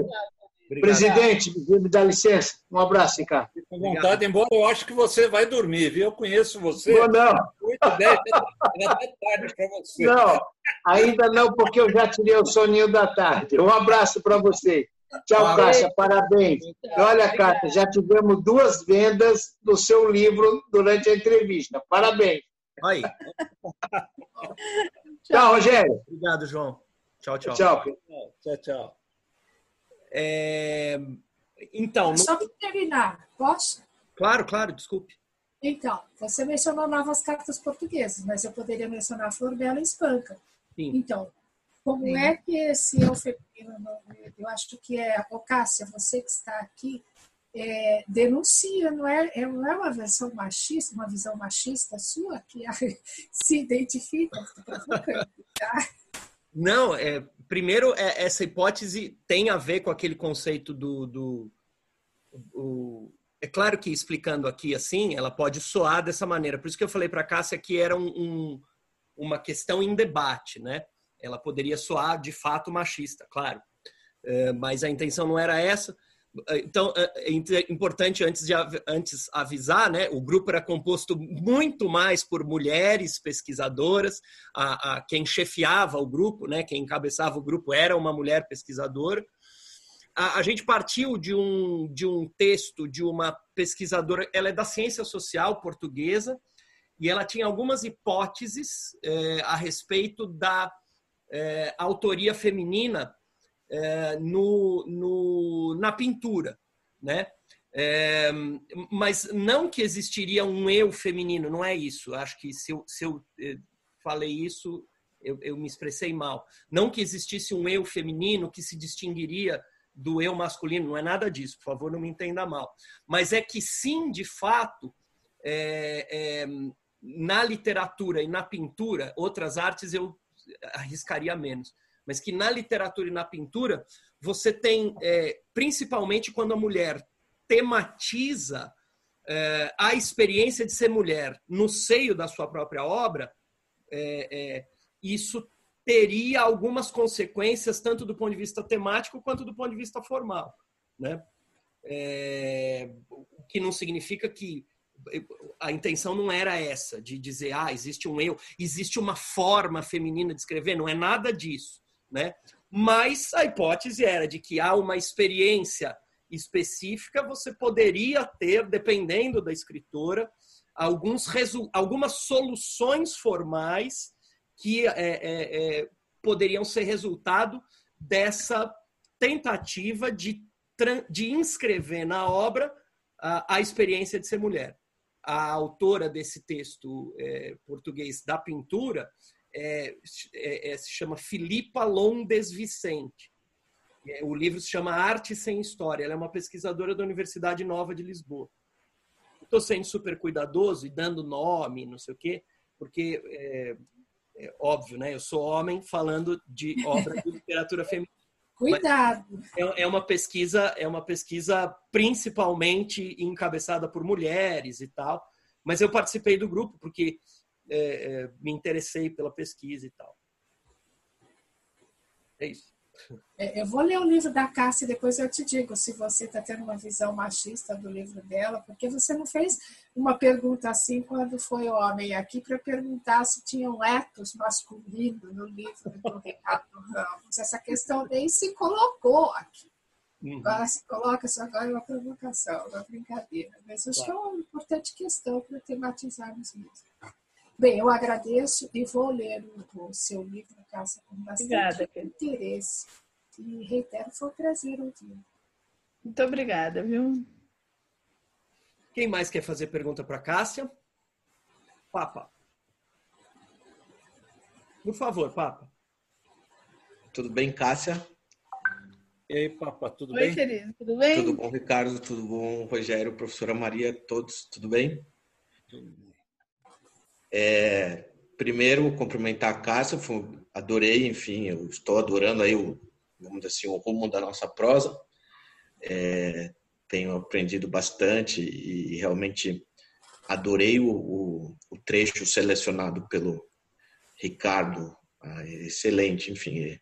Obrigado. Presidente, me dá licença. Um abraço, Ricardo. Com vontade, embora eu acho que você vai dormir, viu? Eu conheço você. Não, não. Muito bem, é até tarde para você. Não, ainda não, porque eu já tirei o soninho da tarde. Um abraço para você. Tchau, Cássia, parabéns. Olha, Cássia, já tivemos duas vendas do seu livro durante a entrevista. Parabéns. Aí. tchau, Rogério. Obrigado, João. Tchau, tchau. Tchau, tchau. tchau. É... Então. Só para terminar, posso? Claro, claro, desculpe. Então, você mencionou novas cartas portuguesas, mas eu poderia mencionar Flor Bela e Espanca. Sim. Então, como Sim. é que esse eu eu acho que é, a Cássia, você que está aqui, é, denuncia, não é, é, não é uma versão machista, uma visão machista sua que [LAUGHS] se identifica, [LAUGHS] tá? Não, é, primeiro, é, essa hipótese tem a ver com aquele conceito do. do o, é claro que explicando aqui assim, ela pode soar dessa maneira. Por isso que eu falei para a Cássia que era um, um, uma questão em debate, né? ela poderia soar de fato machista, claro, é, mas a intenção não era essa. Então, é, é importante antes de antes avisar, né? O grupo era composto muito mais por mulheres pesquisadoras. A, a, quem chefiava o grupo, né? Quem encabeçava o grupo era uma mulher pesquisadora. A, a, gente partiu de um de um texto de uma pesquisadora. Ela é da ciência social portuguesa e ela tinha algumas hipóteses é, a respeito da autoria feminina é, no, no, na pintura, né? É, mas não que existiria um eu feminino, não é isso. Acho que se eu, se eu é, falei isso, eu, eu, me expressei mal. Não que existisse um eu feminino que se distinguiria do eu masculino, não é nada disso, por favor, não me entenda mal. Mas é que sim, de fato, é, é, na literatura e na pintura, outras artes eu arriscaria menos. Mas que na literatura e na pintura, você tem, é, principalmente quando a mulher tematiza é, a experiência de ser mulher no seio da sua própria obra, é, é isso teria algumas consequências, tanto do ponto de vista temático quanto do ponto de vista formal. Né? É, o que não significa que a intenção não era essa, de dizer, ah, existe um eu, existe uma forma feminina de escrever, não é nada disso, né? mas a hipótese era de que há uma experiência específica, você poderia ter, dependendo da escritora, alguns algumas soluções formais que é, é, é, poderiam ser resultado dessa tentativa de, de inscrever na obra a, a experiência de ser mulher. A autora desse texto é, português da pintura é, é, é, se chama Filipa Londes Vicente. O livro se chama Arte Sem História. Ela é uma pesquisadora da Universidade Nova de Lisboa. Estou sendo super cuidadoso e dando nome, não sei o quê, porque é, é óbvio, né? Eu sou homem falando de obra de literatura feminina. [LAUGHS] Cuidado. É, é uma pesquisa, é uma pesquisa principalmente encabeçada por mulheres e tal. Mas eu participei do grupo porque é, é, me interessei pela pesquisa e tal. É isso. É, eu vou ler o livro da Cássia e depois eu te digo se você está tendo uma visão machista do livro dela, porque você não fez uma pergunta assim quando foi homem aqui para perguntar se tinham etos masculino no livro do [LAUGHS] Ricardo Ramos. Essa questão nem se colocou aqui. Uhum. Agora se coloca, só agora é uma provocação, uma brincadeira. Mas acho claro. que é uma importante questão para tematizarmos mesmo. Bem, eu agradeço e vou ler o, o seu livro, Cássia, com bastante obrigada, interesse. E reitero, foi um prazer ouvir. Muito obrigada, viu? Quem mais quer fazer pergunta para Cássia? Papa. Por favor, Papa. Tudo bem, Cássia? E aí, Papa, tudo Oi, bem? Oi, querido, tudo bem? Tudo bom, Ricardo? Tudo bom, Rogério, professora Maria, todos, tudo bem? Tudo bem. É, primeiro, cumprimentar a Cássia, adorei, enfim, eu estou adorando aí o, vamos assim, o rumo da nossa prosa. É, tenho aprendido bastante e realmente adorei o, o, o trecho selecionado pelo Ricardo, ah, excelente, enfim, é,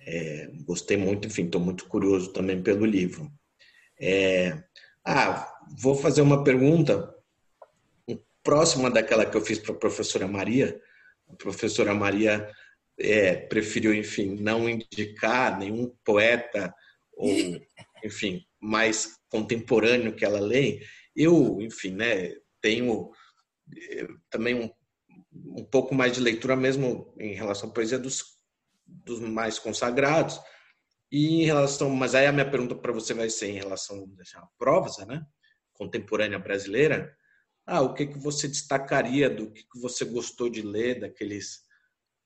é, gostei muito, enfim, estou muito curioso também pelo livro. É, ah, vou fazer uma pergunta próxima daquela que eu fiz para a professora Maria. A professora Maria é, preferiu, enfim, não indicar nenhum poeta ou, [LAUGHS] enfim, mais contemporâneo que ela lê. Eu, enfim, né, tenho eh, também um, um pouco mais de leitura mesmo em relação à poesia dos, dos mais consagrados. E em relação, mas aí a minha pergunta para você vai ser em relação à prosa, né, contemporânea brasileira. Ah, o que que você destacaria do que, que você gostou de ler daqueles,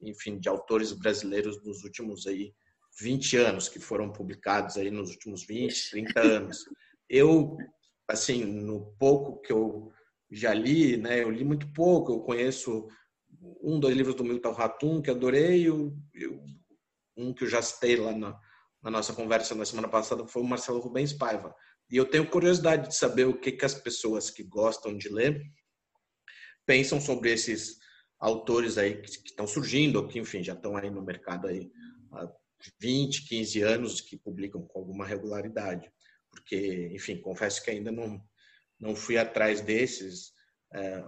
enfim, de autores brasileiros dos últimos aí 20 anos que foram publicados aí nos últimos 20, 30 anos. Eu, assim, no pouco que eu já li, né, eu li muito pouco, eu conheço um, dois livros do Milton Ratum que adorei, eu, eu, um que eu já citei lá na, na nossa conversa na semana passada foi o Marcelo Rubens Paiva. E eu tenho curiosidade de saber o que, que as pessoas que gostam de ler pensam sobre esses autores aí que, estão surgindo, ou que, enfim, já estão aí no mercado aí há 20, 15 anos, que publicam com alguma regularidade. Porque, enfim, confesso que ainda não, não fui atrás desses é,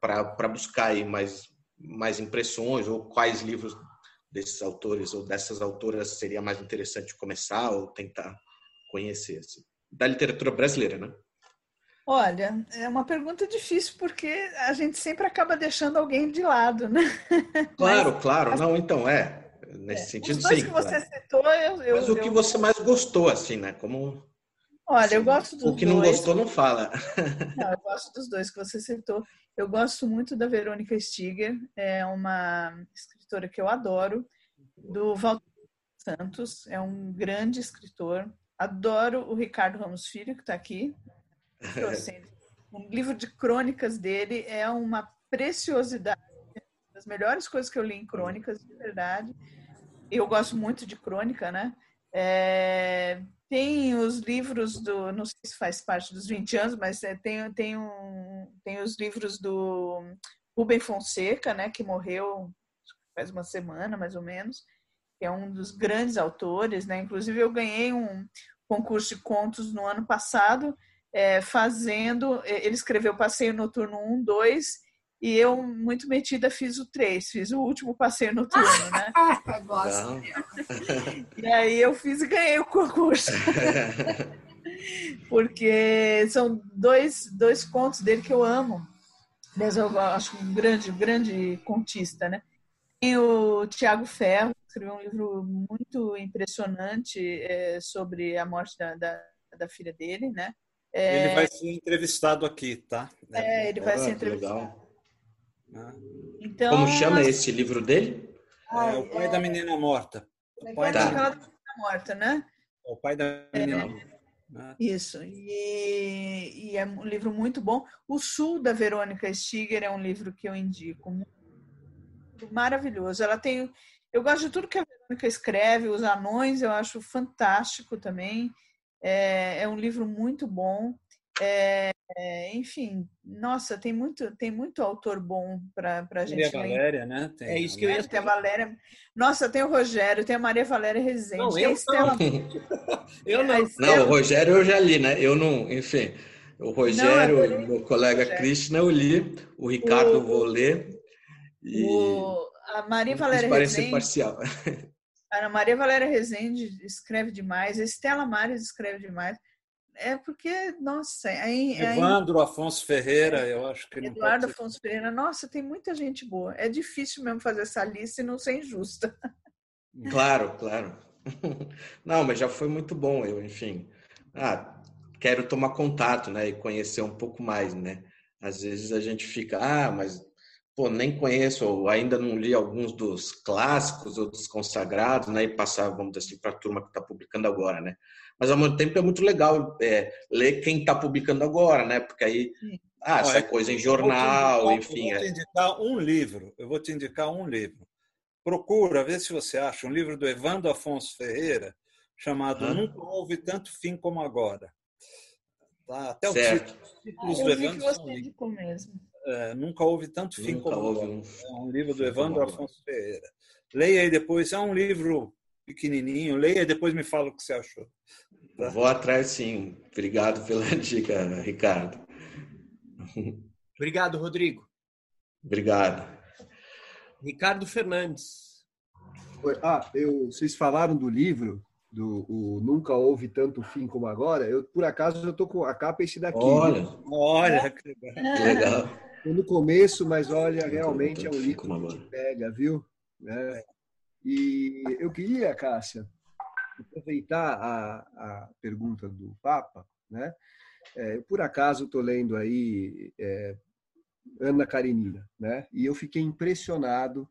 para buscar aí mais, mais impressões ou quais livros desses autores ou dessas autoras seria mais interessante começar ou tentar conhecer? Assim? Da literatura brasileira, né? Olha, é uma pergunta difícil porque a gente sempre acaba deixando alguém de lado, né? [LAUGHS] Claro, Mas, claro. Não, então, é. Nesse é, sentido, os dois sim. que você claro. citou, eu, eu, Mas o que eu... você mais gostou, assim, né? Como... Olha, assim, eu gosto dos dois. O que não dois. gostou, não fala. Não, eu gosto dos dois que você citou. Eu gosto muito da Verônica Stiger, é uma escritora que eu adoro, do Walter Santos, é um grande escritor, Adoro o Ricardo Ramos Filho, que está aqui. [LAUGHS] Um livro de crônicas dele é uma preciosidade. Das melhores coisas que eu li em crônicas, de verdade. Eu gosto muito de crônica, né? É, tem os livros do. Não sei se faz parte dos 20 anos, mas é, tem, tem, um, tem os livros do Rubem Fonseca, né? Que morreu faz uma semana, mais ou menos que é um dos grandes autores, né? Inclusive eu ganhei um concurso de contos no ano passado, é, fazendo. É, ele escreveu Passeio Noturno 1, 2 E eu, muito metida, fiz o 3, fiz o último passeio noturno, né? [LAUGHS] Gosto. [LAUGHS] E aí eu fiz e ganhei o concurso. [LAUGHS] Porque são dois, dois contos dele que eu amo. Mas eu acho um grande, grande contista, né? Tem o Tiago Ferro, escreveu um livro muito impressionante é, sobre a morte da, da, da filha dele, né? É, ele vai ser entrevistado aqui, tá? É, ele vai ah, ser entrevistado. Legal. Então, Como chama esse livro dele? É, o pai da menina morta. O pai tá. da menina morta, né? O pai da menina morta. É. Isso, e, e, é um livro muito bom. O Sul, da Verônica Stiger, é um livro que eu indico. Maravilhoso. Ela tem. Eu gosto de tudo que a Verônica escreve, Os Anões, eu acho fantástico também. É, é um livro muito bom. É, enfim, nossa, tem muito, tem muito autor bom para a gente. Maria Valéria, né? Tem, é isso que eu ia ter a Valéria. Nossa, tem o Rogério, tem a Maria Valéria Rezende. Não, eu, Estela... [LAUGHS] eu não. Estela... Não, o Rogério eu já li, né? Eu não, enfim. O Rogério, não, meu colega Cristina, eu li. O Ricardo o... vou ler. E... O... A Maria Valéria parece Rezende. parcial. A Maria Valéria Rezende escreve demais. A Estela Mares escreve demais. É porque, nossa, aí, Evandro aí, Afonso Ferreira, eu acho que Eduardo Afonso Ferreira, nossa, tem muita gente boa. É difícil mesmo fazer essa lista e não ser injusta. [LAUGHS] Claro, claro. Não, mas já foi muito bom, eu, enfim. Ah, quero tomar contato, né, e conhecer um pouco mais, né? Às vezes a gente fica, ah, mas pô, nem conheço, ou ainda não li alguns dos clássicos ou dos consagrados, né, e passar, vamos dizer assim, para a turma que está publicando agora, né? mas ao mesmo tempo é muito legal é, ler quem está publicando agora, né? Porque aí ah, sai coisa em jornal, eu enfim. Eu vou te indicar é. um livro. Eu vou te indicar um livro. Procura, vê se você acha um livro do Evandro Afonso Ferreira chamado. Nunca houve tanto fim como agora. Tá? Até certo. os títulos ah, do Evandro são mesmo. É, nunca houve tanto fim Nunca como agora. Um... É um livro do Evandro Afonso Ferreira. Leia aí depois. É um livro pequenininho. Leia e depois me fala o que você achou. Tá? Vou atrás sim. Obrigado pela [LAUGHS] dica, Ricardo. Obrigado, Rodrigo. Obrigado. Ricardo Fernandes. Ah, eu, vocês falaram do livro, do o Nunca Houve Tanto Fim Como Agora. Eu, por acaso, eu tô com a capa esse daqui. Olha, olha que legal. No começo, mas olha, realmente é um livro que pega, viu? É. E eu queria, Cássia, aproveitar a, a pergunta do Papa, né? É, por acaso estou lendo aí é, Ana Karenina, né? E eu fiquei impressionado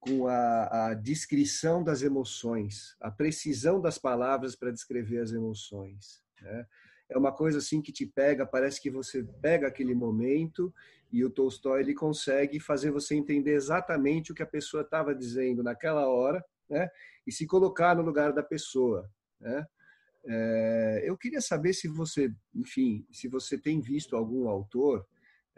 com a, a, descrição das emoções, a precisão das palavras para descrever as emoções. Né? É uma coisa assim que te pega, parece que você pega aquele momento e o Tolstói ele consegue fazer você entender exatamente o que a pessoa estava dizendo naquela hora, né? E se colocar no lugar da pessoa, né? É, eu queria saber se você, enfim, se você tem visto algum autor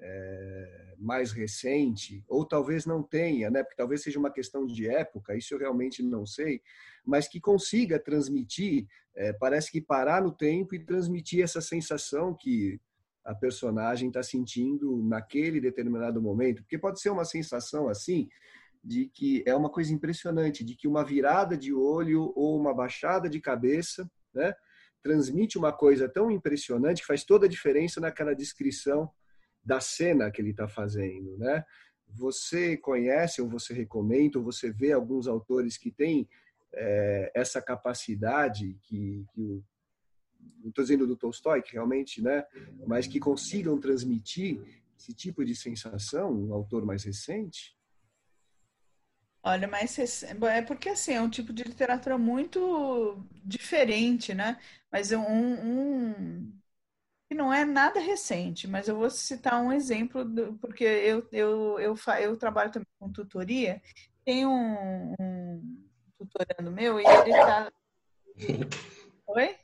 é, mais recente, ou talvez não tenha, né? Porque talvez seja uma questão de época, isso eu realmente não sei, mas que consiga transmitir, é, parece que parar no tempo e transmitir essa sensação que a personagem está sentindo naquele determinado momento, porque pode ser uma sensação assim de que é uma coisa impressionante, de que uma virada de olho ou uma baixada de cabeça, né, transmite uma coisa tão impressionante que faz toda a diferença naquela descrição da cena que ele está fazendo, né? Você conhece ou você recomenda ou você vê alguns autores que têm é, essa capacidade que, que o não estou dizendo do Tolstói, que realmente, né, mas que consigam transmitir esse tipo de sensação, um autor mais recente? Olha, mas é porque assim é um tipo de literatura muito diferente, né? Mas um, um que não é nada recente, mas eu vou citar um exemplo do, porque eu, eu, eu, eu, trabalho também com tutoria. Tem um, um tutorando meu e ele está [LAUGHS] Oi?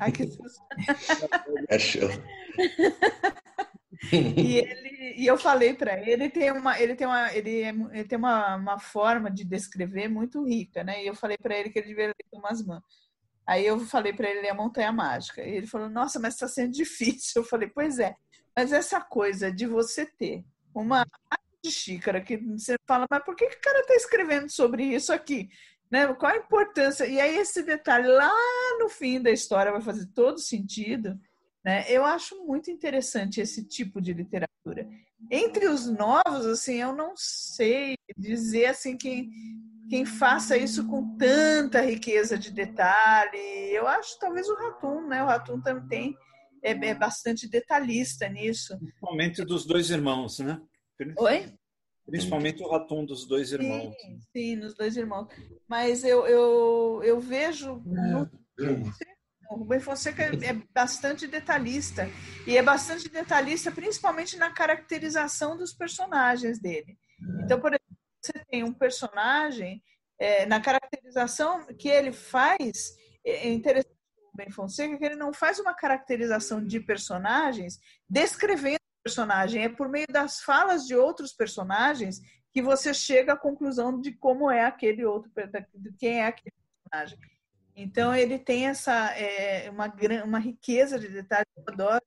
Ai, que susto. [LAUGHS] [LAUGHS] E, ele, e eu falei para ele, ele tem uma, ele tem uma, ele, é ele tem uma, uma forma de descrever muito rica, né? E eu falei para ele que ele devia ler Thomas Mann. Aí eu falei para ele ler a Montanha Mágica. E ele falou: Nossa, mas está sendo [LAUGHS] difícil. Eu falei: Pois é. Mas essa coisa de você ter uma de xícara que você fala, mas por que, que o cara está escrevendo sobre isso aqui? Né? Qual a importância? E aí esse detalhe lá no fim da história vai fazer todo sentido. Né? Eu acho muito interessante esse tipo de literatura. Entre os novos, assim, eu não sei dizer assim quem quem faça isso com tanta riqueza de detalhe. Eu acho talvez o Ratum, né? O Ratum também tem é, é bastante detalhista nisso. Principalmente dos dois irmãos, né? Oi? Principalmente o Ratum dos dois irmãos. Sim, sim, nos dois irmãos. Mas eu, eu, eu vejo no... O Rubem Fonseca é bastante detalhista. E é bastante detalhista, principalmente na caracterização dos personagens dele. Então, por exemplo, você tem um personagem, é, na caracterização que ele faz, é, é interessante o Rubem Fonseca que ele não faz uma caracterização de personagens descrevendo o personagem, é por meio das falas de outros personagens que você chega à conclusão de como é aquele outro, de quem é aquele personagem. Então ele tem essa é, uma, uma riqueza de detalhes. Eu adoro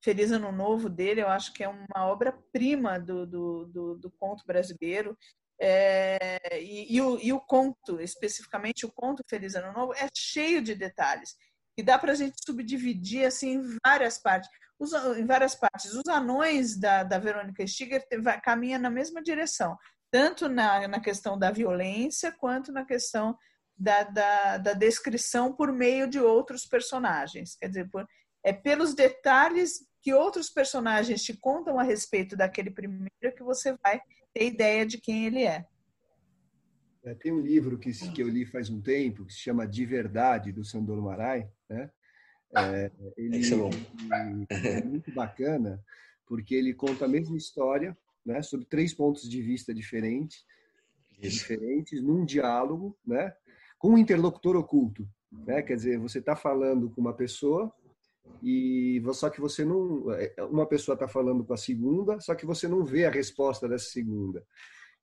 Feliz Ano Novo dele, eu acho que é uma obra-prima do, do, do, do, conto brasileiro. É, e, e, o, e o conto, especificamente o conto Feliz Ano Novo, é cheio de detalhes. E dá para a gente subdividir assim, em várias partes. Os, em várias partes. Os anões da, da Verônica Stiger caminham na mesma direção, tanto na, na questão da violência quanto na questão da, da, da, descrição por meio de outros personagens. Quer dizer, por, é pelos detalhes que outros personagens te contam a respeito daquele primeiro que você vai ter ideia de quem ele é. é tem um livro que, que eu li faz um tempo, que se chama De Verdade, do Sandor Marai. Né? É, ele, ele é muito bacana, porque ele conta a mesma história, né, sob três pontos de vista diferentes, Isso. diferentes, num diálogo, né? com um interlocutor oculto. Né? Quer dizer, você está falando com uma pessoa e só que você não é, uma pessoa está falando com a segunda só que você não vê a resposta dessa segunda.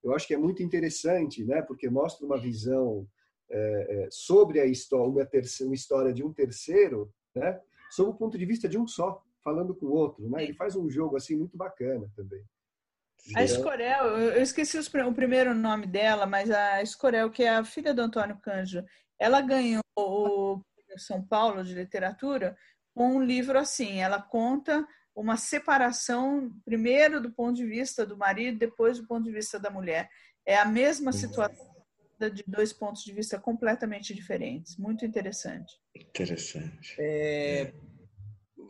Eu acho que é muito interessante né porque mostra uma visão é, é sobre a história uma, terceira, uma história de um terceiro né sob o ponto de vista de um só falando com o outro né. Ele faz um jogo assim muito bacana também. A Escorel, eu esqueci o primeiro nome dela, mas a Escorel, que é a filha do Antônio Canjo, ela ganhou o São Paulo de literatura com um livro assim. Ela conta uma separação, primeiro do ponto de vista do marido, depois do ponto de vista da mulher. É a mesma situação de dois pontos de vista completamente diferentes. Muito interessante. Interessante. É,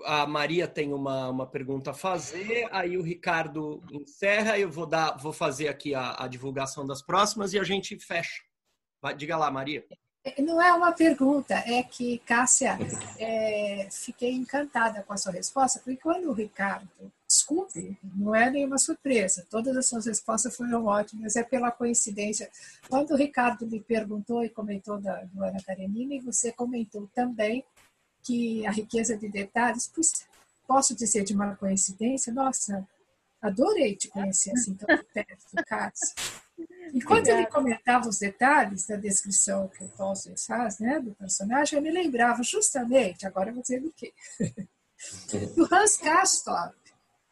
a Maria tem uma, uma pergunta a fazer, aí o Ricardo encerra, eu vou dar, vou fazer aqui a, a divulgação das próximas e a gente fecha. Vai, diga lá, Maria. Não é uma pergunta, é que, Cássia, é, fiquei encantada com a sua resposta, porque quando o Ricardo, desculpe, não é nenhuma surpresa, todas as suas respostas foram ótimas, é pela coincidência. Quando o Ricardo me perguntou e comentou da, do Ana Karenina, e você comentou também que a riqueza de detalhes, posso dizer de uma coincidência, nossa, adorei te conhecer assim tão perto, Cássio. E quando ele comentava os detalhes da descrição que o Tolstói faz, né, do personagem, eu me lembrava justamente, agora eu vou dizer do quê? [LAUGHS] do Hans Castorp,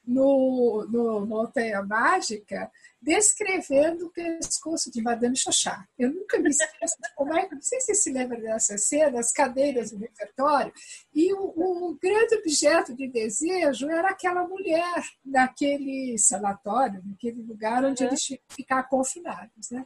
no, no Montanha Mágica, descrevendo o pescoço de Madame Xoxá. Eu nunca me esqueço de como é, não sei se você se lembra dessa cena, as cadeiras do repertório, e o, o, grande objeto de desejo era aquela mulher naquele sanatório, naquele lugar onde uhum. eles tinham que ficar confinados. Né?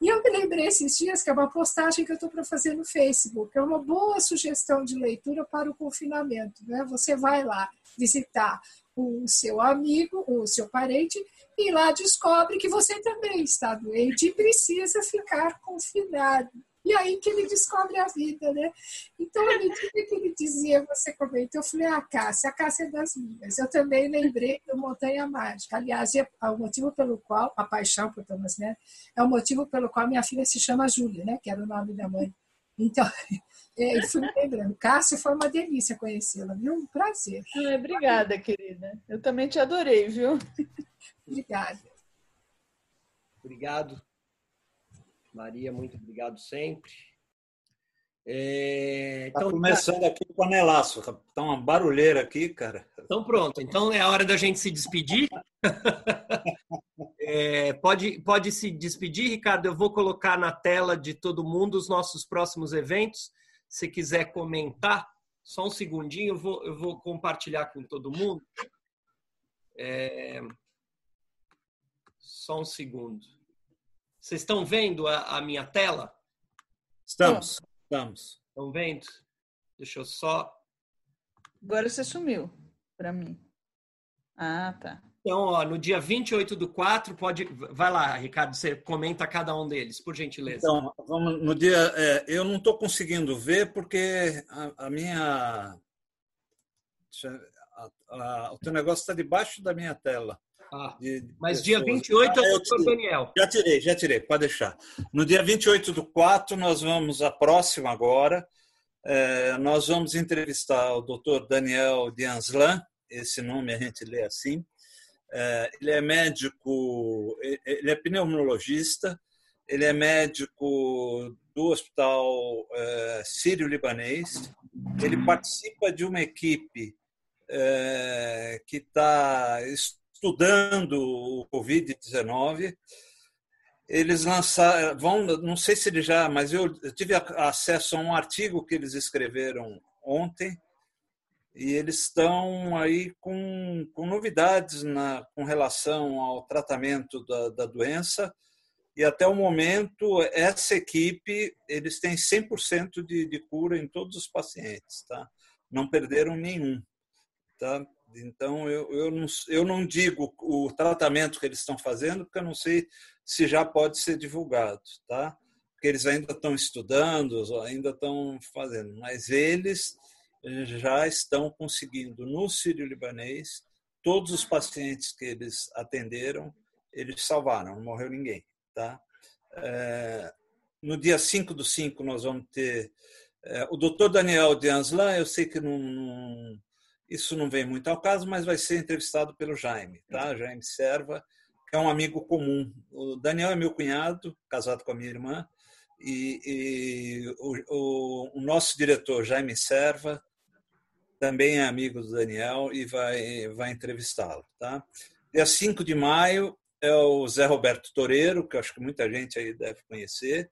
E eu me lembrei esses dias que é uma postagem que eu estou para fazer no Facebook, é uma boa sugestão de leitura para o confinamento. Né? Você vai lá visitar o seu amigo, o seu parente, e lá descobre que você também está doente e precisa ficar confinado. E aí que ele descobre a vida, né? Então, à medida que ele dizia, você comentou, eu falei, ah, Cássia, a Cássia é das minhas. Eu também lembrei do Montanha Mágica. Aliás, é o motivo pelo qual, a paixão por Thomas né? é o motivo pelo qual minha filha se chama Júlia, né? Que era o nome da mãe. Então, [LAUGHS] é, fui lembrando. Cássia, foi uma delícia conhecê-la, viu? Um prazer. Ah, obrigada, querida. Eu também te adorei, viu? Obrigada. Obrigado. Maria, muito obrigado sempre. É, então, tá começando aqui o panelaço. Tá uma barulheira aqui, cara. Então pronto. Então é a hora da gente se despedir. [LAUGHS] É, pode, pode se despedir, Ricardo. Eu vou colocar na tela de todo mundo os nossos próximos eventos. Se quiser comentar, só um segundinho, eu vou, eu vou compartilhar com todo mundo. É... Só um segundo. Vocês estão vendo a, a minha tela? Estamos, estamos. Estão vendo? Deixa eu só. Agora você sumiu para mim. Ah, tá. Então, ó, no dia 28 do 4, pode. Vai lá, Ricardo, você comenta cada um deles, por gentileza. Então, vamos no dia. É, eu não estou conseguindo ver porque a, a minha. A, a, o teu negócio está debaixo da minha tela. Ah, de, mas dia 28 é o doutor Daniel. Já tirei, já tirei, pode deixar. No dia 28 do 4, nós vamos, a próxima agora, é, nós vamos entrevistar o doutor Daniel Dianslan, esse nome a gente lê assim, é, ele é médico, ele é pneumologista, ele é médico do Hospital é, Sírio-Libanês. Ele participa de uma equipe que está estudando o Covid-19. Eles lançaram, vão, não sei se ele já, mas eu tive acesso a um artigo que eles escreveram ontem e eles estão aí com, com novidades na, com relação ao tratamento da, da doença e até o momento essa equipe eles têm 100% de, de cura em todos os pacientes, tá? Não perderam nenhum, tá? Então eu, eu, não, eu não digo o tratamento que eles estão fazendo porque eu não sei se já pode ser divulgado, tá? Porque eles ainda estão estudando, ainda estão fazendo, mas eles já estão conseguindo no Sírio-Libanês todos os pacientes que eles atenderam, eles salvaram, não morreu ninguém. Tá? É, no dia 5 do 5 nós vamos ter é, o doutor Daniel de Anslan, eu sei que não, não, isso não vem muito ao caso, mas vai ser entrevistado pelo Jaime, tá? Jaime Serva, que é um amigo comum. O Daniel é meu cunhado, casado com a minha irmã, e, e o, o, o, nosso diretor, Jaime Serva, também é amigo do Daniel e vai, vai entrevistá-lo. Tá? Dia 5 de maio é o Zé Roberto Toreiro, que eu acho que muita gente aí deve conhecer.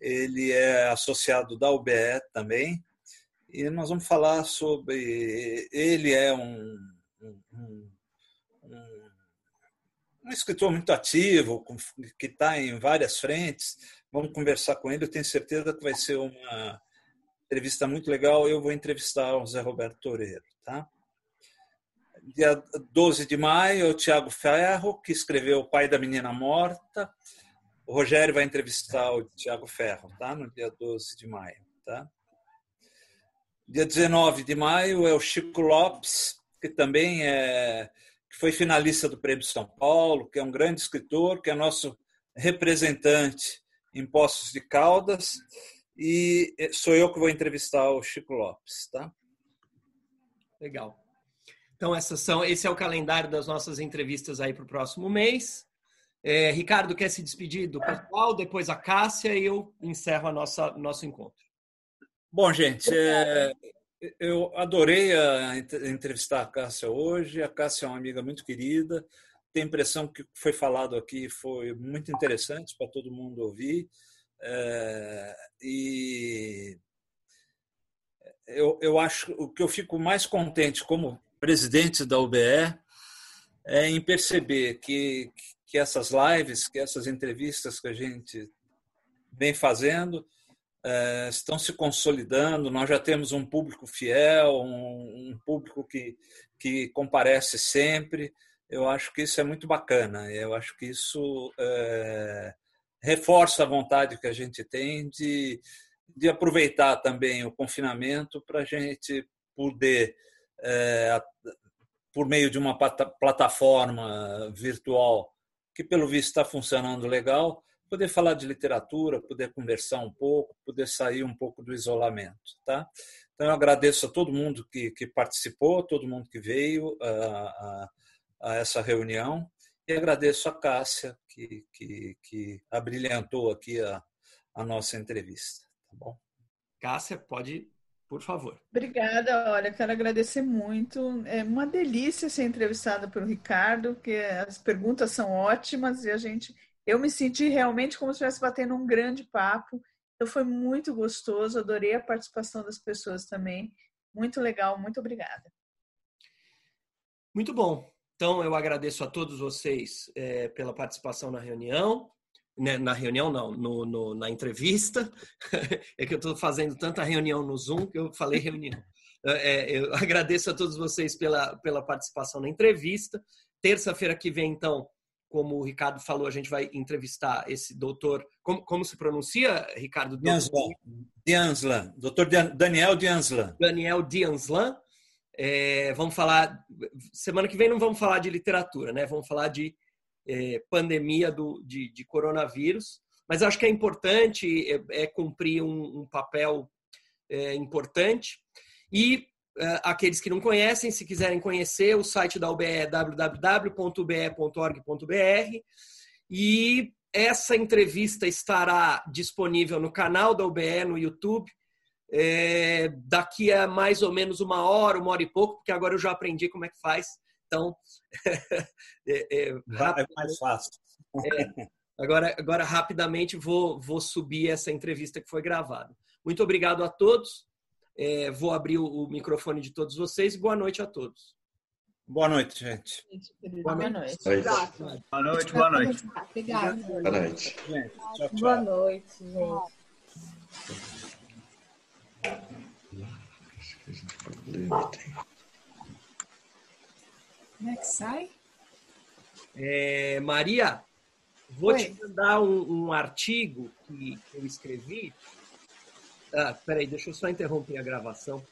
Ele é associado da UBE também. E nós vamos falar sobre. Ele é um, um, um, um escritor muito ativo, que está em várias frentes. Vamos conversar com ele. Eu tenho certeza que vai ser uma, entrevista muito legal. Eu vou entrevistar o Zé Roberto Toreiro, tá? Dia 12 de maio, o Tiago Ferro, que escreveu O Pai da Menina Morta. O Rogério vai entrevistar o Tiago Ferro, tá? No dia 12 de maio, tá? Dia 19 de maio é o Chico Lopes, que também é que foi finalista do Prêmio São Paulo, que é um grande escritor, que é nosso representante em Poços de Caldas e sou eu que vou entrevistar o Chico Lopes, tá? Legal. Então, essas são, esse é o calendário das nossas entrevistas aí para o próximo mês. É, Ricardo quer se despedir do pessoal, depois a Cássia e eu encerro a nossa nosso encontro. Bom, gente, é, eu adorei a entrevistar a Cássia hoje. A Cássia é uma amiga muito querida. Tenho a impressão que o que foi falado aqui foi muito interessante para todo mundo ouvir. É, e eu, eu acho o que eu fico mais contente como presidente da UBE é em perceber que, que essas lives, que essas entrevistas que a gente vem fazendo estão se consolidando. Nós já temos um público fiel, um, um público que, que comparece sempre. Eu acho que isso é muito bacana. Eu acho que isso é, reforça a vontade que a gente tem de, de aproveitar também o confinamento para a gente poder, é, por meio de uma plataforma virtual que, pelo visto, está funcionando legal, poder falar de literatura, poder conversar um pouco, poder sair um pouco do isolamento. Tá? Então, eu agradeço a todo mundo que, que participou, todo mundo que veio a, a, a essa reunião e agradeço a Cássia, que, que, que abrilhantou aqui a, a nossa entrevista. Tá bom? Cássia, pode por favor. Obrigada, olha, quero agradecer muito. É uma delícia ser entrevistada pelo Ricardo, porque as perguntas são ótimas e a gente, eu me senti realmente como se estivesse batendo um grande papo. Então foi muito gostoso, adorei a participação das pessoas também. Muito legal, muito obrigada. Muito bom. Então eu agradeço a todos vocês é, pela participação na reunião né, na reunião não, no, no, na entrevista. [LAUGHS] é que eu estou fazendo tanta reunião no Zoom que eu falei reunião. É, é, eu [LAUGHS] agradeço a todos vocês pela, pela participação na entrevista. Terça-feira que vem, então, como o Ricardo falou, a gente vai entrevistar esse doutor. Como, como se pronuncia, Ricardo? Dianslan. Dianslan. Doutor Daniel Dianslan. Daniel Dianslan. É, vamos falar. Semana que vem não vamos falar de literatura, né? Vamos falar de é, pandemia do, de, de, coronavírus, mas acho que é importante é, é cumprir um, um papel é, importante. E aqueles que não conhecem, se quiserem conhecer, o site da UBE é www.ube.org.br e essa entrevista estará disponível no canal da UBE no YouTube é, daqui a mais ou menos uma hora, uma hora e pouco, porque agora eu já aprendi como é que faz então, [LAUGHS] é, é, é, mais fácil. É, agora, agora, rapidamente, vou, vou subir essa entrevista que foi gravada. Muito obrigado a todos. É, vou abrir o, o, microfone de todos vocês. Boa noite a todos. Boa noite, gente. Boa noite. Boa noite, boa noite. Obrigado. Boa noite. Boa noite, gente. Que. Como é que sai? É, Maria, vou Oi. te mandar um, um artigo que eu escrevi. Ah, peraí, deixa eu só interromper a gravação.